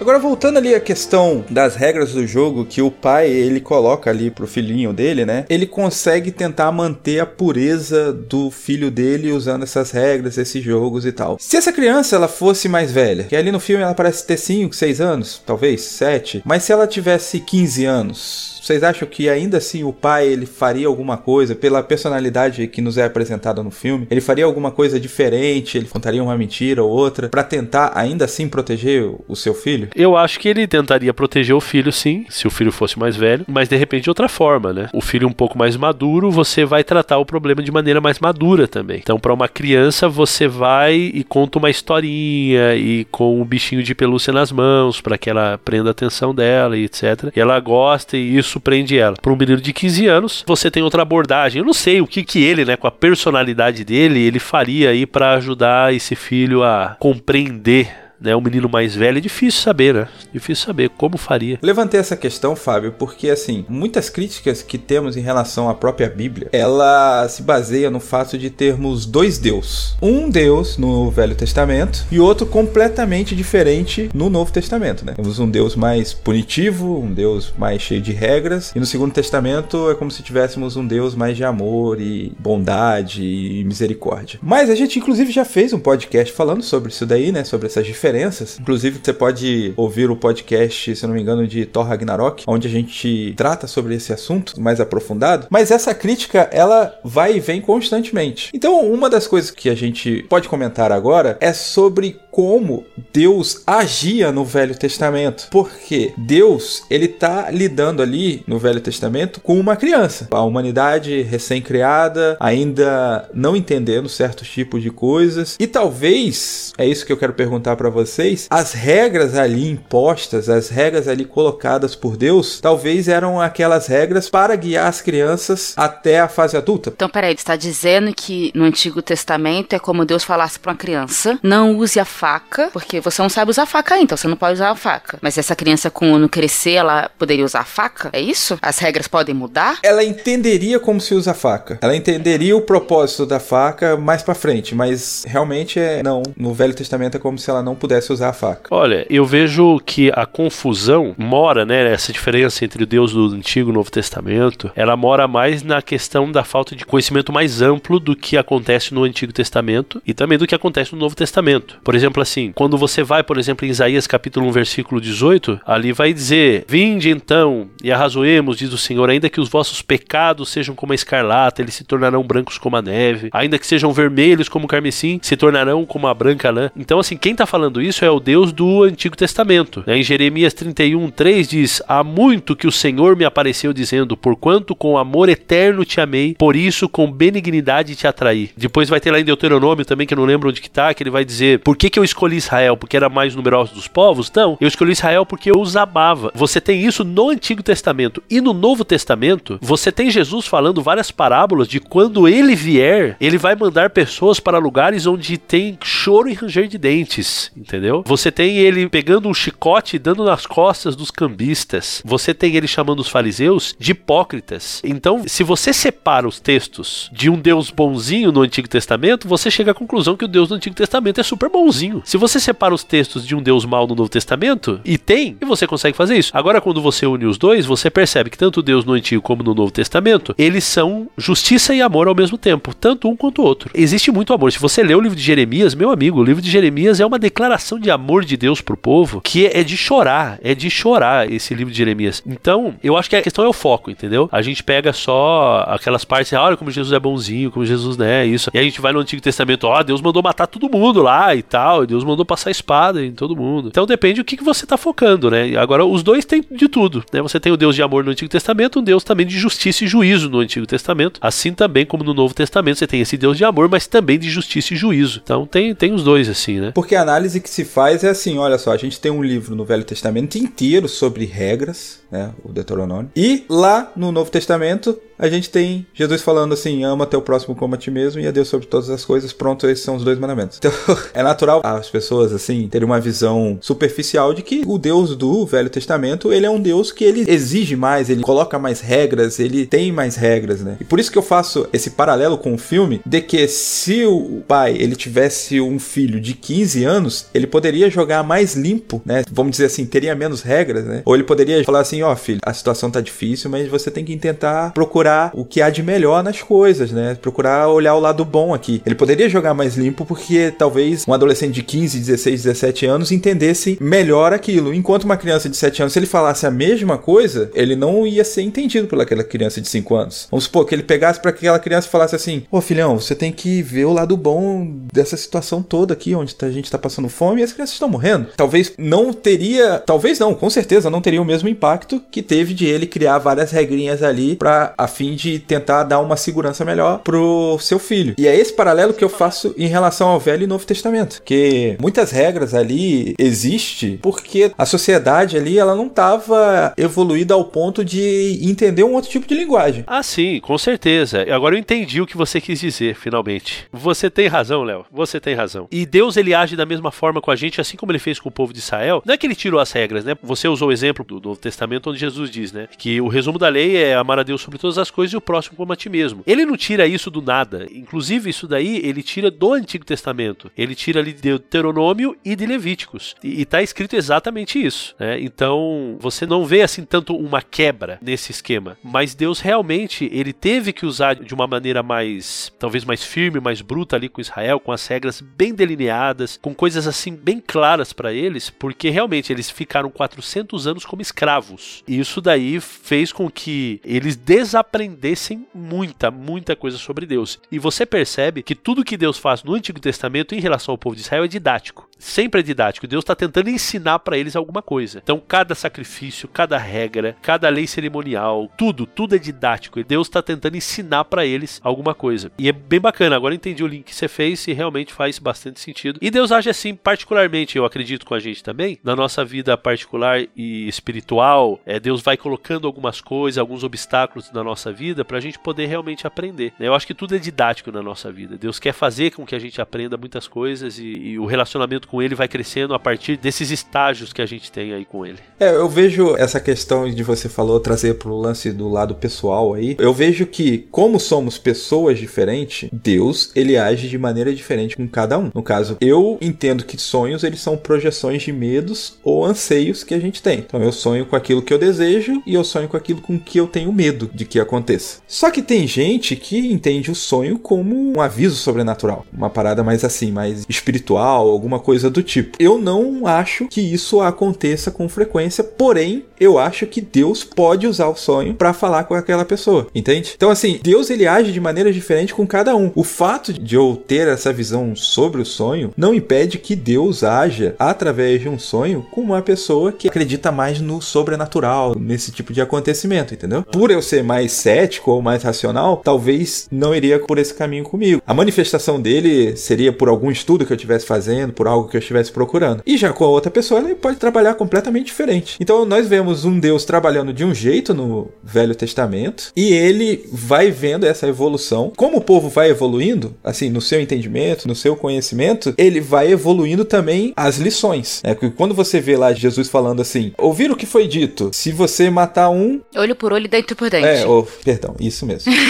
Agora voltando ali à questão das regras do jogo que o pai ele coloca ali pro filhinho dele, né? Ele consegue tentar manter a pureza do filho dele usando essas regras, esses jogos e tal. Se essa criança ela fosse mais velha, que ali no filme ela parece ter 5, 6 anos, talvez 7, mas se ela tivesse 15 anos, vocês acham que ainda assim o pai ele faria alguma coisa pela personalidade que nos é apresentada no filme? Ele faria alguma coisa diferente? Ele contaria uma mentira ou outra para tentar ainda assim proteger o seu filho? Eu acho que ele tentaria proteger o filho, sim, se o filho fosse mais velho, mas de repente de outra forma, né? O filho um pouco mais maduro, você vai tratar o problema de maneira mais madura também. Então, para uma criança, você vai e conta uma historinha e com um bichinho de pelúcia nas mãos para que ela prenda a atenção dela e etc. E ela gosta e isso prende ela. Para um menino de 15 anos, você tem outra abordagem. Eu não sei o que que ele, né, com a personalidade dele, ele faria aí para ajudar esse filho a compreender né, um menino mais velho, é difícil saber, né? Difícil saber como faria. Levantei essa questão, Fábio, porque assim, muitas críticas que temos em relação à própria Bíblia, ela se baseia no fato de termos dois deuses. Um Deus no Velho Testamento e outro completamente diferente no Novo Testamento, né? Temos um Deus mais punitivo, um Deus mais cheio de regras, e no Segundo Testamento é como se tivéssemos um Deus mais de amor e bondade e misericórdia. Mas a gente inclusive já fez um podcast falando sobre isso daí, né? Sobre essas diferenças diferenças. Inclusive, você pode ouvir o podcast, se não me engano, de Thor Ragnarok, onde a gente trata sobre esse assunto mais aprofundado. Mas essa crítica, ela vai e vem constantemente. Então, uma das coisas que a gente pode comentar agora é sobre como Deus agia no Velho Testamento. Porque Deus, ele tá lidando ali no Velho Testamento com uma criança. A humanidade recém-criada, ainda não entendendo certos tipos de coisas. E talvez, é isso que eu quero perguntar para vocês, as regras ali impostas, as regras ali colocadas por Deus, talvez eram aquelas regras para guiar as crianças até a fase adulta. Então, peraí, você está dizendo que no Antigo Testamento é como Deus falasse para uma criança: não use a faca, porque você não sabe usar faca ainda, então você não pode usar a faca. Mas essa criança, quando crescer, ela poderia usar a faca? É isso? As regras podem mudar? Ela entenderia como se usa a faca. Ela entenderia o propósito da faca mais para frente, mas realmente é não. No Velho Testamento é como se ela não pudesse pudesse usar a faca. Olha, eu vejo que a confusão mora, né, essa diferença entre o Deus do Antigo e Novo Testamento, ela mora mais na questão da falta de conhecimento mais amplo do que acontece no Antigo Testamento e também do que acontece no Novo Testamento. Por exemplo, assim, quando você vai, por exemplo, em Isaías capítulo 1, versículo 18, ali vai dizer: Vinde então e arrazoemos, diz o Senhor, ainda que os vossos pecados sejam como a escarlata, eles se tornarão brancos como a neve, ainda que sejam vermelhos como o carmesim, se tornarão como a branca lã. Então, assim, quem está falando isso é o Deus do Antigo Testamento. Né? Em Jeremias 31, 3 diz: Há muito que o Senhor me apareceu dizendo, porquanto com amor eterno te amei, por isso com benignidade te atraí. Depois vai ter lá em Deuteronômio também, que eu não lembro onde que tá, que ele vai dizer, por que, que eu escolhi Israel? Porque era mais numeroso dos povos? Não, eu escolhi Israel porque eu os amava. Você tem isso no Antigo Testamento. E no Novo Testamento, você tem Jesus falando várias parábolas de quando ele vier, ele vai mandar pessoas para lugares onde tem choro e ranger de dentes, entendeu? Você tem ele pegando um chicote e dando nas costas dos cambistas. Você tem ele chamando os fariseus de hipócritas. Então, se você separa os textos de um Deus bonzinho no Antigo Testamento, você chega à conclusão que o Deus do Antigo Testamento é super bonzinho. Se você separa os textos de um Deus mau no Novo Testamento, e tem, e você consegue fazer isso. Agora, quando você une os dois, você percebe que tanto Deus no Antigo como no Novo Testamento, eles são justiça e amor ao mesmo tempo, tanto um quanto o outro. Existe muito amor. Se você lê o livro de Jeremias, meu amigo, o livro de Jeremias é uma declaração de amor de Deus pro povo que é de chorar, é de chorar esse livro de Jeremias. Então, eu acho que a questão é o foco, entendeu? A gente pega só aquelas partes, olha como Jesus é bonzinho, como Jesus, né, isso. E a gente vai no Antigo Testamento, ó, Deus mandou matar todo mundo lá e tal, e Deus mandou passar espada em todo mundo. Então depende do que, que você tá focando, né? Agora, os dois têm de tudo, né? Você tem o Deus de amor no Antigo Testamento, um Deus também de justiça e juízo no Antigo Testamento. Assim também como no Novo Testamento, você tem esse Deus de amor, mas também de justiça e juízo. Então tem, tem os dois, assim, né? Porque a análise que se faz é assim, olha só, a gente tem um livro no Velho Testamento inteiro sobre regras, né, o Deuteronômio. E lá no Novo Testamento, a gente tem Jesus falando assim, ama teu próximo como a ti mesmo e a Deus sobre todas as coisas. Pronto, esses são os dois mandamentos. Então, <laughs> é natural as pessoas, assim, terem uma visão superficial de que o Deus do Velho Testamento, ele é um Deus que ele exige mais, ele coloca mais regras, ele tem mais regras, né? E por isso que eu faço esse paralelo com o filme, de que se o pai, ele tivesse um filho de 15 anos, ele poderia jogar mais limpo, né? Vamos dizer assim, teria menos regras, né? Ou ele poderia falar assim, ó oh, filho, a situação tá difícil, mas você tem que tentar procurar o que há de melhor nas coisas, né? Procurar olhar o lado bom aqui. Ele poderia jogar mais limpo porque talvez um adolescente de 15, 16, 17 anos entendesse melhor aquilo. Enquanto uma criança de 7 anos, se ele falasse a mesma coisa, ele não ia ser entendido pelaquela criança de 5 anos. Vamos supor que ele pegasse para aquela criança e falasse assim: Ô filhão, você tem que ver o lado bom dessa situação toda aqui, onde a gente tá passando fome e as crianças estão morrendo. Talvez não teria, talvez não, com certeza não teria o mesmo impacto que teve de ele criar várias regrinhas ali para a fim de tentar dar uma segurança melhor pro seu filho. E é esse paralelo que eu faço em relação ao Velho e Novo Testamento, que muitas regras ali existe porque a sociedade ali ela não estava evoluída ao ponto de entender um outro tipo de linguagem. Ah, sim, com certeza. Agora eu entendi o que você quis dizer, finalmente. Você tem razão, Léo. Você tem razão. E Deus ele age da mesma forma com a gente, assim como ele fez com o povo de Israel. Não é que ele tirou as regras, né? Você usou o exemplo do Novo Testamento onde Jesus diz, né, que o resumo da lei é amar a Deus sobre todas as coisas e o próximo como a ti mesmo. Ele não tira isso do nada. Inclusive isso daí ele tira do Antigo Testamento. Ele tira ali de Deuteronômio e de Levíticos. E, está escrito exatamente isso, né? Então, você não vê assim tanto uma quebra nesse esquema, mas Deus realmente ele teve que usar de uma maneira mais, talvez mais firme, mais bruta ali com Israel, com as regras bem delineadas, com coisas assim bem claras para eles, porque realmente eles ficaram 400 anos como escravos. Isso daí fez com que eles desaprendessem muita, muita coisa sobre Deus. E você percebe que tudo que Deus faz no Antigo Testamento em relação ao povo de Israel é didático. Sempre é didático. Deus está tentando ensinar para eles alguma coisa. Então, cada sacrifício, cada regra, cada lei cerimonial, tudo, tudo é didático. E Deus está tentando ensinar para eles alguma coisa. E é bem bacana. Agora entendi o link que você fez e realmente faz bastante sentido. E Deus age assim, particularmente, eu acredito com a gente também, na nossa vida particular e espiritual, é, Deus vai colocando algumas coisas, alguns obstáculos na nossa vida para a gente poder realmente aprender. Né? Eu acho que tudo é didático na nossa vida. Deus quer fazer com que a gente aprenda muitas coisas e, e o relacionamento com Ele vai crescendo a partir desses estágios que a gente tem aí com Ele. É, eu vejo essa questão de você falou trazer pro lance do lado pessoal aí. Eu vejo que como somos pessoas diferentes, Deus ele age de maneira diferente com cada um. No caso, eu entendo que sonhos eles são projeções de medos ou anseios que a gente tem. Então eu sonho com aquilo que eu desejo e eu sonho com aquilo com que eu tenho medo de que aconteça. Só que tem gente que entende o sonho como um aviso sobrenatural, uma parada mais assim, mais espiritual, alguma coisa do tipo. Eu não acho que isso aconteça com frequência, porém eu acho que Deus pode usar o sonho para falar com aquela pessoa, entende? Então assim, Deus ele age de maneira diferente com cada um. O fato de eu ter essa visão sobre o sonho não impede que Deus haja através de um sonho com uma pessoa que acredita mais no sobrenatural, nesse tipo de acontecimento, entendeu? Por eu ser mais cético ou mais racional, talvez não iria por esse caminho comigo. A manifestação dele seria por algum estudo que eu estivesse fazendo, por algo que eu estivesse procurando. E já com a outra pessoa, ele pode trabalhar completamente diferente. Então nós vemos um Deus trabalhando de um jeito no Velho Testamento e ele vai vendo essa evolução. Como o povo vai evoluindo, assim, no seu entendimento, no seu conhecimento, ele vai evoluindo também as lições. É que quando você vê lá Jesus falando assim, ouvir o que foi dito, se você matar um, Olho por olho, dente por dente. é, oh, perdão, isso mesmo. <laughs>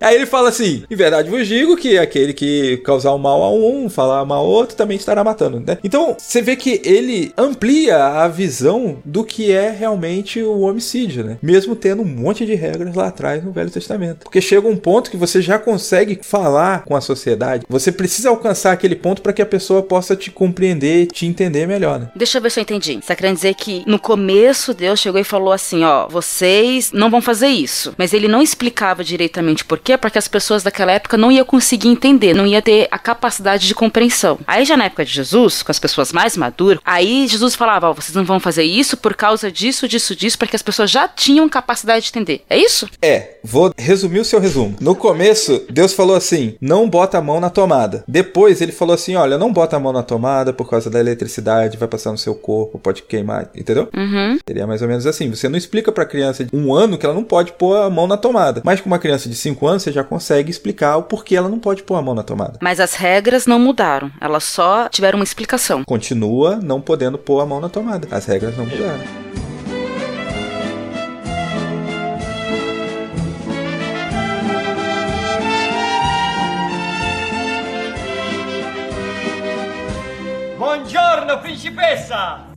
Aí ele fala assim: em verdade vos digo que aquele que causar o mal a um, falar mal ao outro, também estará matando, né? Então, você vê que ele amplia a visão do que é realmente o homicídio, né? Mesmo tendo um monte de regras lá atrás no Velho Testamento. Porque chega um ponto que você já consegue falar com a sociedade, você precisa alcançar aquele ponto para que a pessoa possa te compreender, te entender melhor, né? Deixa eu ver se eu entendi. Você tá querendo dizer que no começo Deus chegou e falou assim: ó, vocês não vão fazer isso. Mas ele não explicava diretamente por quê, porque as pessoas daquela época não iam conseguir entender, não ia ter a capacidade de compreensão. Aí já na época de Jesus, com as pessoas mais maduras, aí Jesus falava: ó, vocês não vão fazer isso por causa disso, disso, disso, porque as pessoas já tinham capacidade de entender. É isso? É, vou resumir o seu resumo. No começo, Deus falou assim: não bota a mão na tomada. Depois ele falou assim: olha, não bota a mão na tomada por causa da eletricidade, vai passar no seu corpo, pode queimar, entendeu? Uhum. Seria mais ou menos assim. Você não explica pra criança de um ano que ela não pode pôr a mão na tomada. Mas com uma criança de cinco anos, você já consegue explicar o porquê ela não pode pôr a mão na tomada. Mas as regras não mudaram, elas só tiveram uma explicação. Continua não podendo pôr a mão na tomada. As regras não mudaram. Buongiorno, principessa!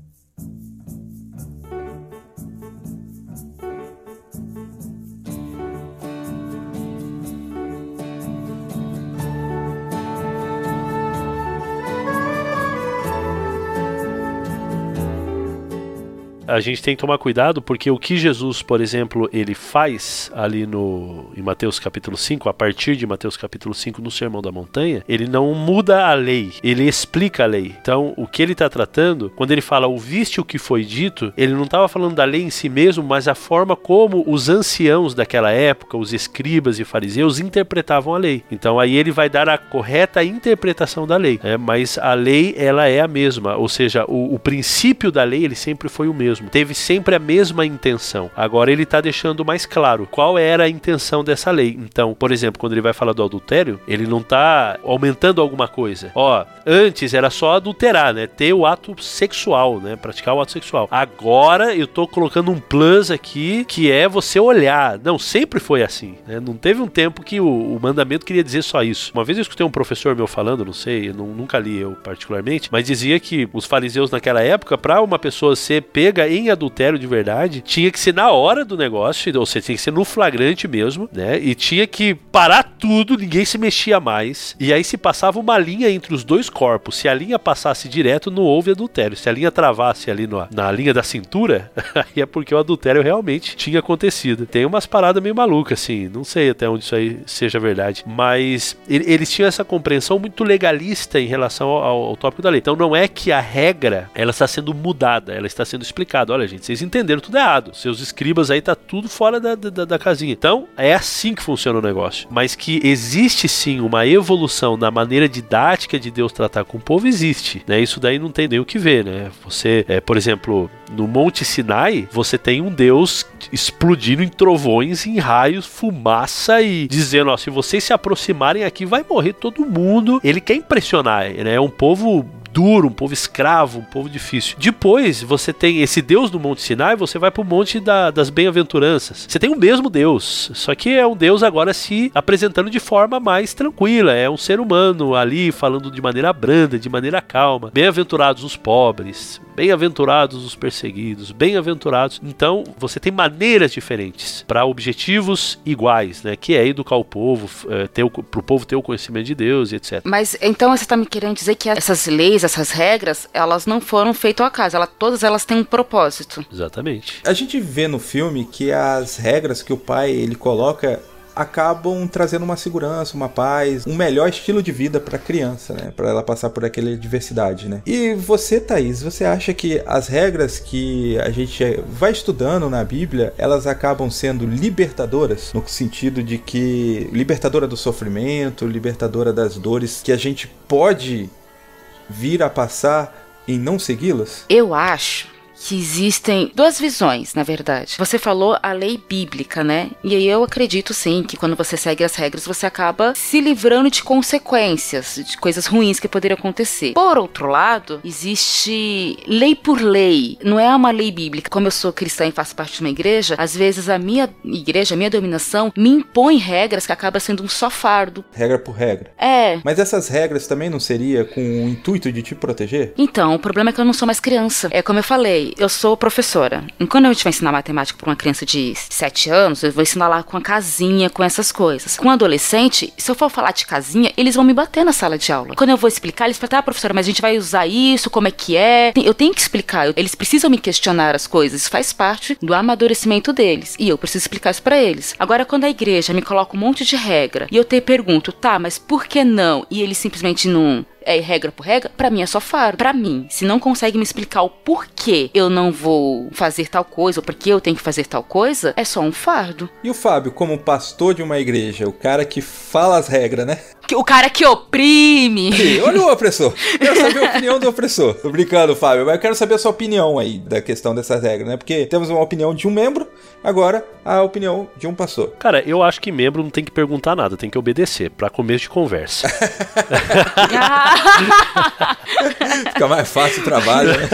A gente tem que tomar cuidado porque o que Jesus, por exemplo, ele faz ali no em Mateus capítulo 5, a partir de Mateus capítulo 5 no Sermão da Montanha, ele não muda a lei, ele explica a lei. Então, o que ele está tratando, quando ele fala ouviste o que foi dito, ele não estava falando da lei em si mesmo, mas a forma como os anciãos daquela época, os escribas e fariseus interpretavam a lei. Então, aí ele vai dar a correta interpretação da lei, né? mas a lei ela é a mesma, ou seja, o, o princípio da lei ele sempre foi o mesmo, teve sempre a mesma intenção. Agora ele está deixando mais claro qual era a intenção dessa lei. Então, por exemplo, quando ele vai falar do adultério, ele não está aumentando alguma coisa. Ó, antes era só adulterar, né? Ter o ato sexual, né? Praticar o ato sexual. Agora eu tô colocando um plus aqui que é você olhar. Não, sempre foi assim, né? Não teve um tempo que o, o mandamento queria dizer só isso. Uma vez eu escutei um professor meu falando, não sei, eu não, nunca li eu particularmente, mas dizia que os fariseus naquela época, para uma pessoa ser pega em adultério de verdade, tinha que ser na hora do negócio, ou seja, tinha que ser no flagrante mesmo, né? E tinha que parar tudo, ninguém se mexia mais. E aí se passava uma linha entre os dois corpos. Se a linha passasse direto, não houve adultério. Se a linha travasse ali no, na linha da cintura, <laughs> aí é porque o adultério realmente tinha acontecido. Tem umas paradas meio malucas, assim. Não sei até onde isso aí seja verdade. Mas ele- eles tinham essa compreensão muito legalista em relação ao, ao tópico da lei. Então não é que a regra ela está sendo mudada, ela está sendo explicada. Recado: olha, gente, vocês entenderam tudo errado. Seus escribas aí tá tudo fora da, da, da casinha. Então, é assim que funciona o negócio. Mas que existe sim uma evolução na maneira didática de Deus tratar com o povo, existe. Né? Isso daí não tem nem o que ver, né? Você, é, por exemplo, no Monte Sinai, você tem um Deus explodindo em trovões, em raios, fumaça e dizendo: ó, se vocês se aproximarem aqui, vai morrer todo mundo. Ele quer impressionar, né? É um povo duro, um povo escravo, um povo difícil. Depois você tem esse Deus do Monte Sinai, você vai pro Monte da, das Bem-aventuranças. Você tem o mesmo Deus, só que é um Deus agora se apresentando de forma mais tranquila. É um ser humano ali falando de maneira branda, de maneira calma. Bem-aventurados os pobres, bem-aventurados os perseguidos, bem-aventurados. Então você tem maneiras diferentes para objetivos iguais, né? Que é educar o povo, é, ter o, pro povo ter o conhecimento de Deus e etc. Mas então você está me querendo dizer que essas leis essas regras, elas não foram feitas ao acaso, ela, todas elas têm um propósito. Exatamente. A gente vê no filme que as regras que o pai ele coloca acabam trazendo uma segurança, uma paz, um melhor estilo de vida para a criança, né? Para ela passar por aquela adversidade, né? E você, Thaís, você acha que as regras que a gente vai estudando na Bíblia, elas acabam sendo libertadoras no sentido de que libertadora do sofrimento, libertadora das dores que a gente pode vir a passar em não segui-las? Eu acho que existem duas visões, na verdade. Você falou a lei bíblica, né? E aí eu acredito sim que quando você segue as regras, você acaba se livrando de consequências, de coisas ruins que poderiam acontecer. Por outro lado, existe lei por lei. Não é uma lei bíblica. Como eu sou cristã e faço parte de uma igreja, às vezes a minha igreja, a minha dominação, me impõe regras que acaba sendo um só fardo. Regra por regra. É. Mas essas regras também não seria com o intuito de te proteger? Então, o problema é que eu não sou mais criança. É como eu falei, eu sou professora. E quando a gente vai ensinar matemática para uma criança de 7 anos, eu vou ensinar lá com a casinha, com essas coisas. Com um adolescente, se eu for falar de casinha, eles vão me bater na sala de aula. Quando eu vou explicar, eles falam, tá, professora, mas a gente vai usar isso, como é que é? Eu tenho que explicar. Eles precisam me questionar as coisas. Isso faz parte do amadurecimento deles. E eu preciso explicar isso para eles. Agora, quando a igreja me coloca um monte de regra e eu te pergunto, tá, mas por que não? E eles simplesmente não é regra por regra, para mim é só faro. Para mim, se não consegue me explicar o porquê eu não vou fazer tal coisa ou porquê eu tenho que fazer tal coisa, é só um fardo. E o Fábio, como pastor de uma igreja, o cara que fala as regras, né? O cara que oprime. E, olha o opressor. <laughs> Quero saber a opinião do opressor. Tô brincando, Fábio, mas eu quero saber a sua opinião aí da questão dessas regras, né? Porque temos uma opinião de um membro, agora a opinião de um pastor. Cara, eu acho que membro não tem que perguntar nada, tem que obedecer, para começo de conversa. <laughs> Fica mais fácil o trabalho, né?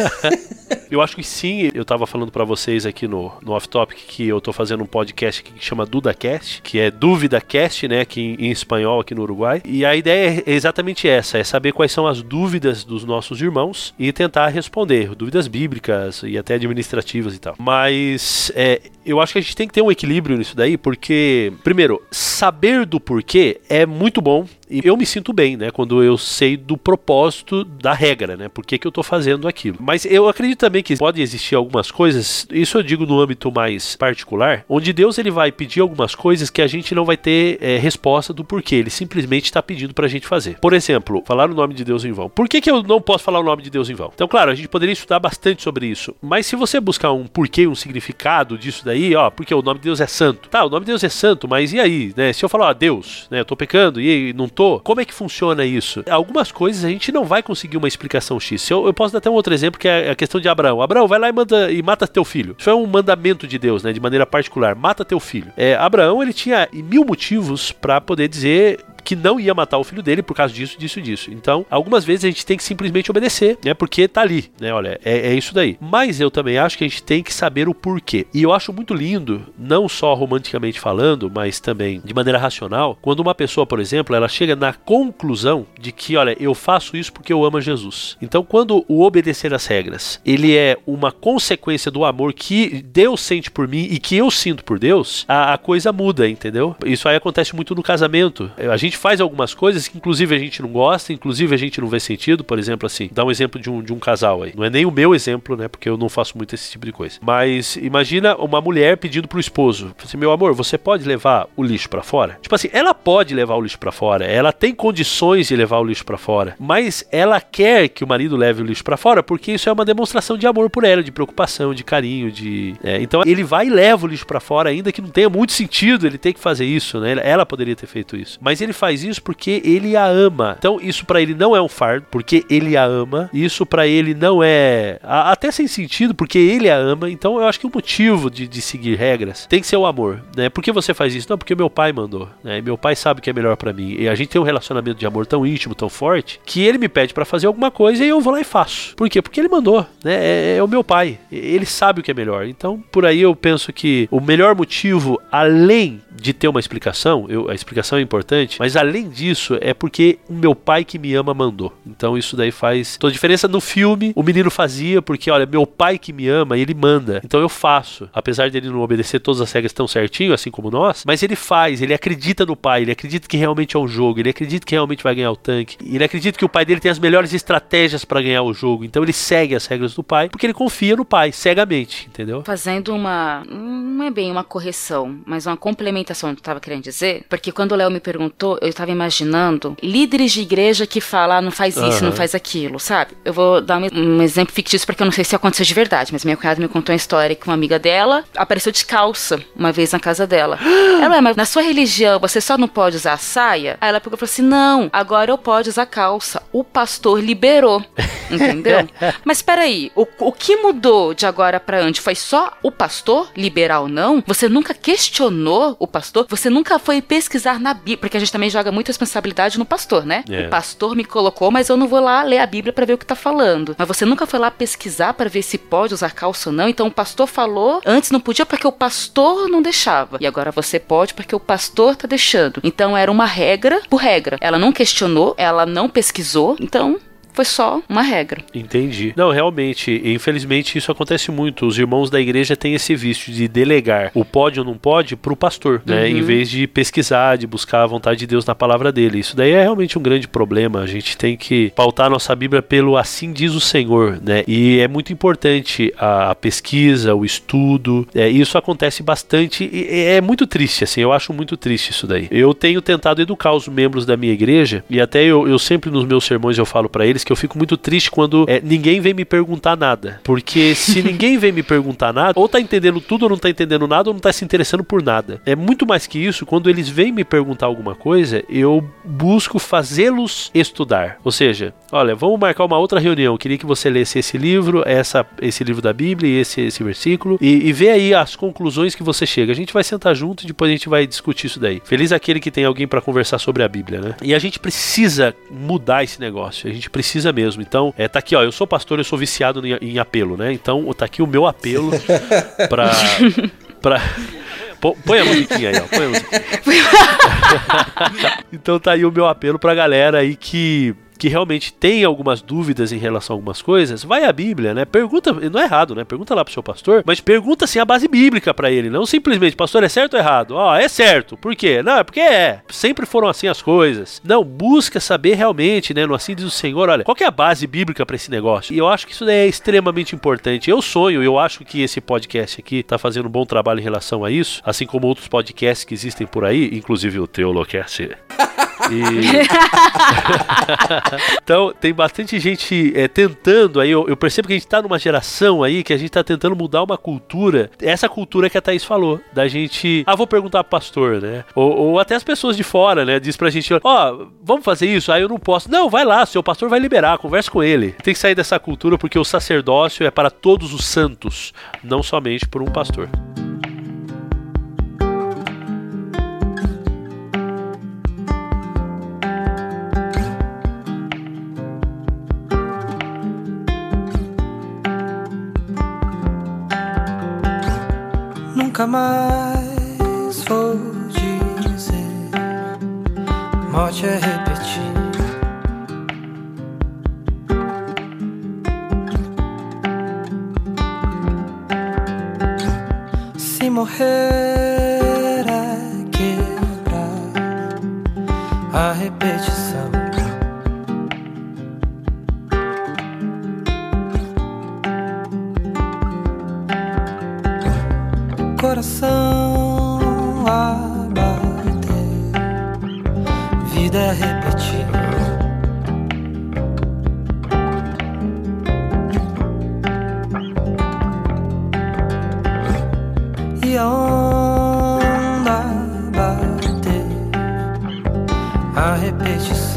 <laughs> Eu acho que sim, eu tava falando para vocês aqui no, no Off Topic que eu tô fazendo um podcast que chama DudaCast, que é Dúvida Cast, né, aqui em, em, espanhol aqui no Uruguai. E a ideia é exatamente essa, é saber quais são as dúvidas dos nossos irmãos e tentar responder, dúvidas bíblicas e até administrativas e tal. Mas é, eu acho que a gente tem que ter um equilíbrio nisso daí, porque, primeiro, saber do porquê é muito bom e eu me sinto bem, né, quando eu sei do propósito da regra, né, por que, que eu tô fazendo aquilo. Mas eu acredito também que pode existir algumas coisas, isso eu digo no âmbito mais particular, onde Deus ele vai pedir algumas coisas que a gente não vai ter é, resposta do porquê, ele simplesmente está pedindo pra gente fazer. Por exemplo, falar o nome de Deus em vão. Por que, que eu não posso falar o nome de Deus em vão? Então, claro, a gente poderia estudar bastante sobre isso, mas se você buscar um porquê, um significado disso daí, ó, porque o nome de Deus é santo. Tá, o nome de Deus é santo, mas e aí, né? Se eu falar, ó, Deus, né, eu tô pecando e não tô, como é que funciona isso? Algumas coisas a gente não vai conseguir uma explicação X. Eu, eu posso dar até um outro exemplo que é a questão de Abraão. Abraão, vai lá e, manda, e mata teu filho. Isso é um mandamento de Deus, né? De maneira particular. Mata teu filho. É, Abraão, ele tinha mil motivos para poder dizer que não ia matar o filho dele por causa disso, disso, disso. Então, algumas vezes a gente tem que simplesmente obedecer, né? Porque tá ali, né? Olha, é, é isso daí. Mas eu também acho que a gente tem que saber o porquê. E eu acho muito lindo, não só romanticamente falando, mas também de maneira racional, quando uma pessoa, por exemplo, ela chega na conclusão de que, olha, eu faço isso porque eu amo Jesus. Então, quando o obedecer às regras, ele é uma consequência do amor que Deus sente por mim e que eu sinto por Deus, a, a coisa muda, entendeu? Isso aí acontece muito no casamento. A gente gente faz algumas coisas que, inclusive, a gente não gosta, inclusive, a gente não vê sentido. Por exemplo, assim, dá um exemplo de um, de um casal aí. Não é nem o meu exemplo, né? Porque eu não faço muito esse tipo de coisa. Mas imagina uma mulher pedindo pro esposo: assim, meu amor, você pode levar o lixo para fora? Tipo assim, ela pode levar o lixo para fora, ela tem condições de levar o lixo para fora, mas ela quer que o marido leve o lixo para fora porque isso é uma demonstração de amor por ela, de preocupação, de carinho, de. É, então ele vai e leva o lixo para fora, ainda que não tenha muito sentido ele ter que fazer isso, né? Ela poderia ter feito isso. Mas ele faz isso porque ele a ama. Então isso para ele não é um fardo, porque ele a ama. Isso para ele não é. Até sem sentido, porque ele a ama. Então eu acho que o motivo de, de seguir regras tem que ser o amor, né? Por que você faz isso? Não, porque meu pai mandou. Né? Meu pai sabe que é melhor para mim. E a gente tem um relacionamento de amor tão íntimo, tão forte, que ele me pede para fazer alguma coisa e eu vou lá e faço. Por quê? Porque ele mandou, né? É, é o meu pai. Ele sabe o que é melhor. Então, por aí eu penso que o melhor motivo, além de ter uma explicação, eu, a explicação é importante, mas além disso é porque o meu pai que me ama mandou. Então isso daí faz toda a diferença. No filme, o menino fazia porque, olha, meu pai que me ama, ele manda. Então eu faço. Apesar dele não obedecer todas as regras tão certinho, assim como nós, mas ele faz, ele acredita no pai, ele acredita que realmente é um jogo, ele acredita que realmente vai ganhar o tanque, ele acredita que o pai dele tem as melhores estratégias para ganhar o jogo. Então ele segue as regras do pai porque ele confia no pai, cegamente, entendeu? Fazendo uma. Não é bem uma correção, mas uma complementação que eu tava querendo dizer. Porque quando o Léo me perguntou, eu estava imaginando líderes de igreja que falam, ah, não faz isso, uhum. não faz aquilo, sabe? Eu vou dar um, um exemplo fictício porque eu não sei se aconteceu de verdade, mas minha cunhada me contou uma história que uma amiga dela apareceu de calça uma vez na casa dela. <gasps> ela, mas na sua religião você só não pode usar saia? Aí ela pegou e falou assim: não, agora eu posso usar calça. O pastor liberou. <laughs> Entendeu? mas peraí, o, o que mudou de agora para antes? Foi só o pastor liberar ou não? Você nunca questionou o pastor? Você nunca foi pesquisar na Bíblia? Porque a gente também joga muita responsabilidade no pastor, né? É. O pastor me colocou, mas eu não vou lá ler a Bíblia para ver o que tá falando. Mas você nunca foi lá pesquisar para ver se pode usar calça ou não? Então o pastor falou, antes não podia porque o pastor não deixava. E agora você pode porque o pastor tá deixando. Então era uma regra por regra. Ela não questionou, ela não pesquisou. Então foi só uma regra. Entendi. Não, realmente, infelizmente isso acontece muito. Os irmãos da igreja têm esse vício de delegar o pode ou não pode pro pastor, né? Uhum. Em vez de pesquisar, de buscar a vontade de Deus na palavra dele. Isso daí é realmente um grande problema. A gente tem que pautar a nossa Bíblia pelo assim diz o Senhor, né? E é muito importante a pesquisa, o estudo. É, isso acontece bastante e é muito triste, assim. Eu acho muito triste isso daí. Eu tenho tentado educar os membros da minha igreja e até eu, eu sempre nos meus sermões eu falo para eles que eu fico muito triste quando é, ninguém vem me perguntar nada. Porque se <laughs> ninguém vem me perguntar nada, ou tá entendendo tudo ou não tá entendendo nada, ou não tá se interessando por nada. É muito mais que isso, quando eles vêm me perguntar alguma coisa, eu busco fazê-los estudar. Ou seja, olha, vamos marcar uma outra reunião. Eu queria que você lesse esse livro, essa, esse livro da Bíblia e esse, esse versículo, e, e vê aí as conclusões que você chega. A gente vai sentar junto e depois a gente vai discutir isso daí. Feliz aquele que tem alguém para conversar sobre a Bíblia, né? E a gente precisa mudar esse negócio. A gente precisa precisa mesmo. Então, é, tá aqui, ó. Eu sou pastor, eu sou viciado em, em apelo, né? Então, tá aqui o meu apelo <laughs> pra. pra Põe a musiquinha aí, ó. Põe a musiquinha. <laughs> <laughs> então tá aí o meu apelo pra galera aí que que realmente tem algumas dúvidas em relação a algumas coisas, vai à Bíblia, né? Pergunta, não é errado, né? Pergunta lá pro seu pastor, mas pergunta assim a base bíblica para ele, não simplesmente, pastor, é certo ou errado? Ó, oh, é certo. Por quê? Não, é porque é. Sempre foram assim as coisas. Não, busca saber realmente, né? No assim diz o Senhor, olha, qual é a base bíblica para esse negócio? E eu acho que isso é extremamente importante. Eu sonho, eu acho que esse podcast aqui tá fazendo um bom trabalho em relação a isso, assim como outros podcasts que existem por aí, inclusive o Teolocast. E... <laughs> <laughs> então, tem bastante gente é, tentando aí. Eu, eu, percebo que a gente tá numa geração aí que a gente tá tentando mudar uma cultura. Essa cultura que a Thaís falou, da gente. Ah, vou perguntar pro pastor, né? Ou, ou até as pessoas de fora, né? Diz pra gente: ó, oh, vamos fazer isso? Aí eu não posso. Não, vai lá, seu pastor vai liberar, conversa com ele. Tem que sair dessa cultura porque o sacerdócio é para todos os santos, não somente por um pastor. nunca mais vou dizer. Morte é repetir. Se morrer é quebrar a repetição. coração a bater, vida é repetida. E a onda bater, a repetição.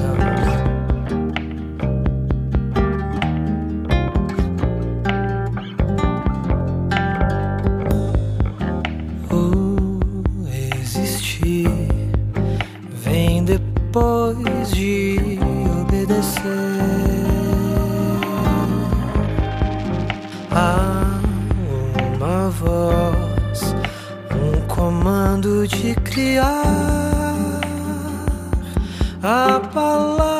depois de obedecer a uma voz, um comando de criar a palavra.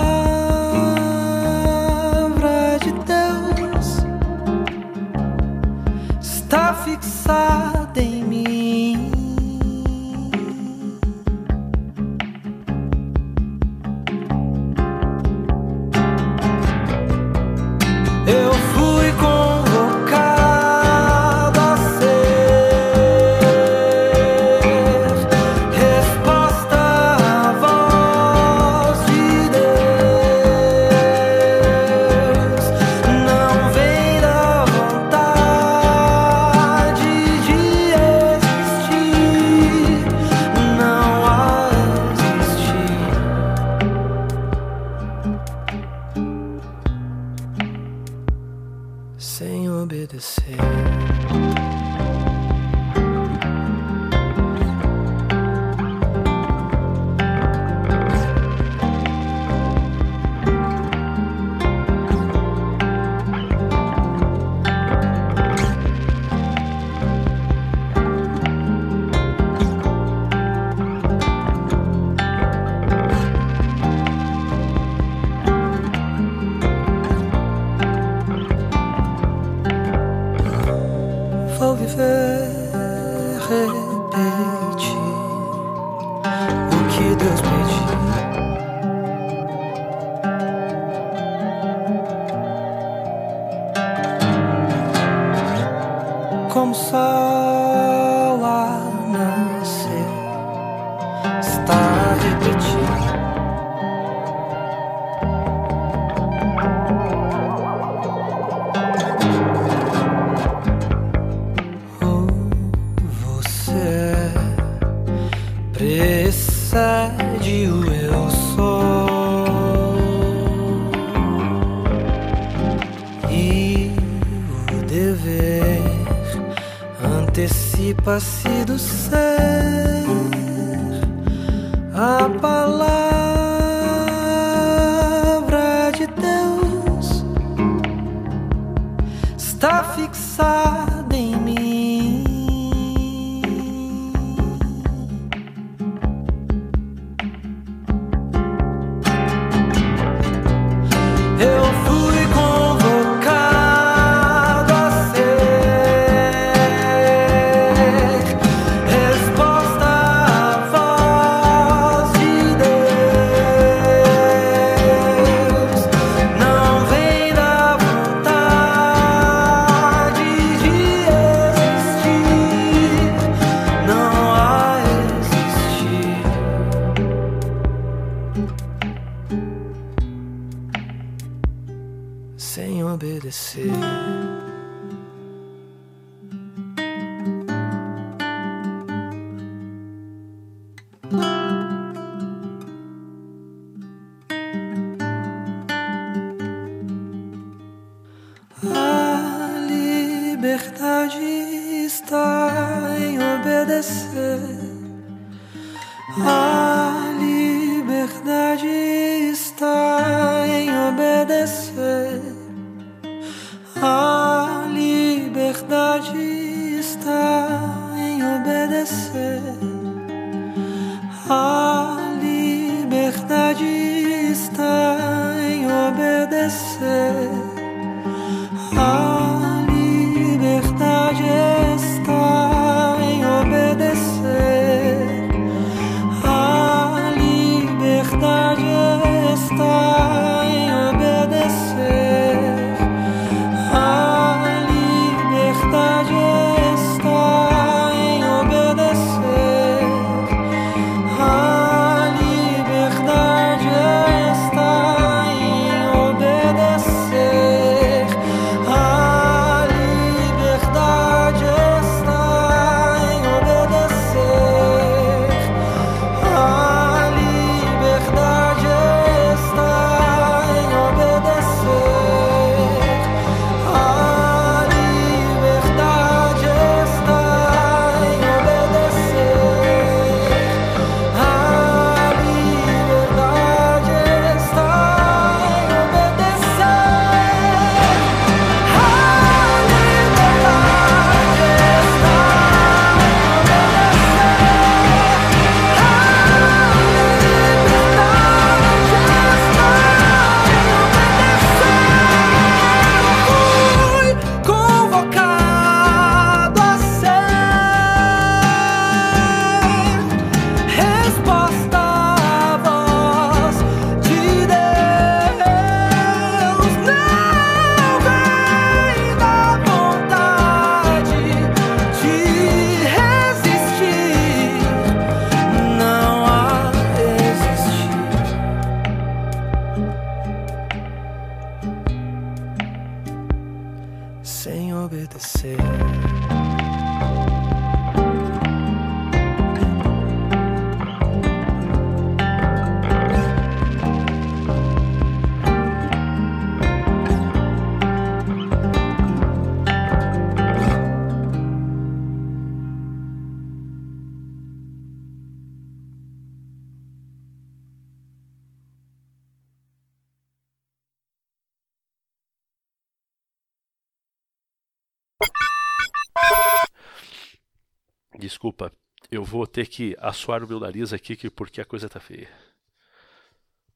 Desculpa, eu vou ter que assoar o meu nariz aqui que- porque a coisa tá feia.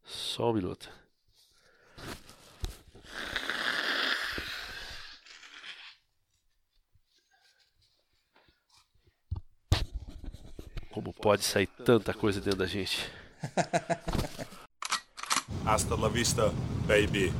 Só um minuto. Como pode sair tanta coisa dentro da gente? <laughs> Hasta la vista, baby.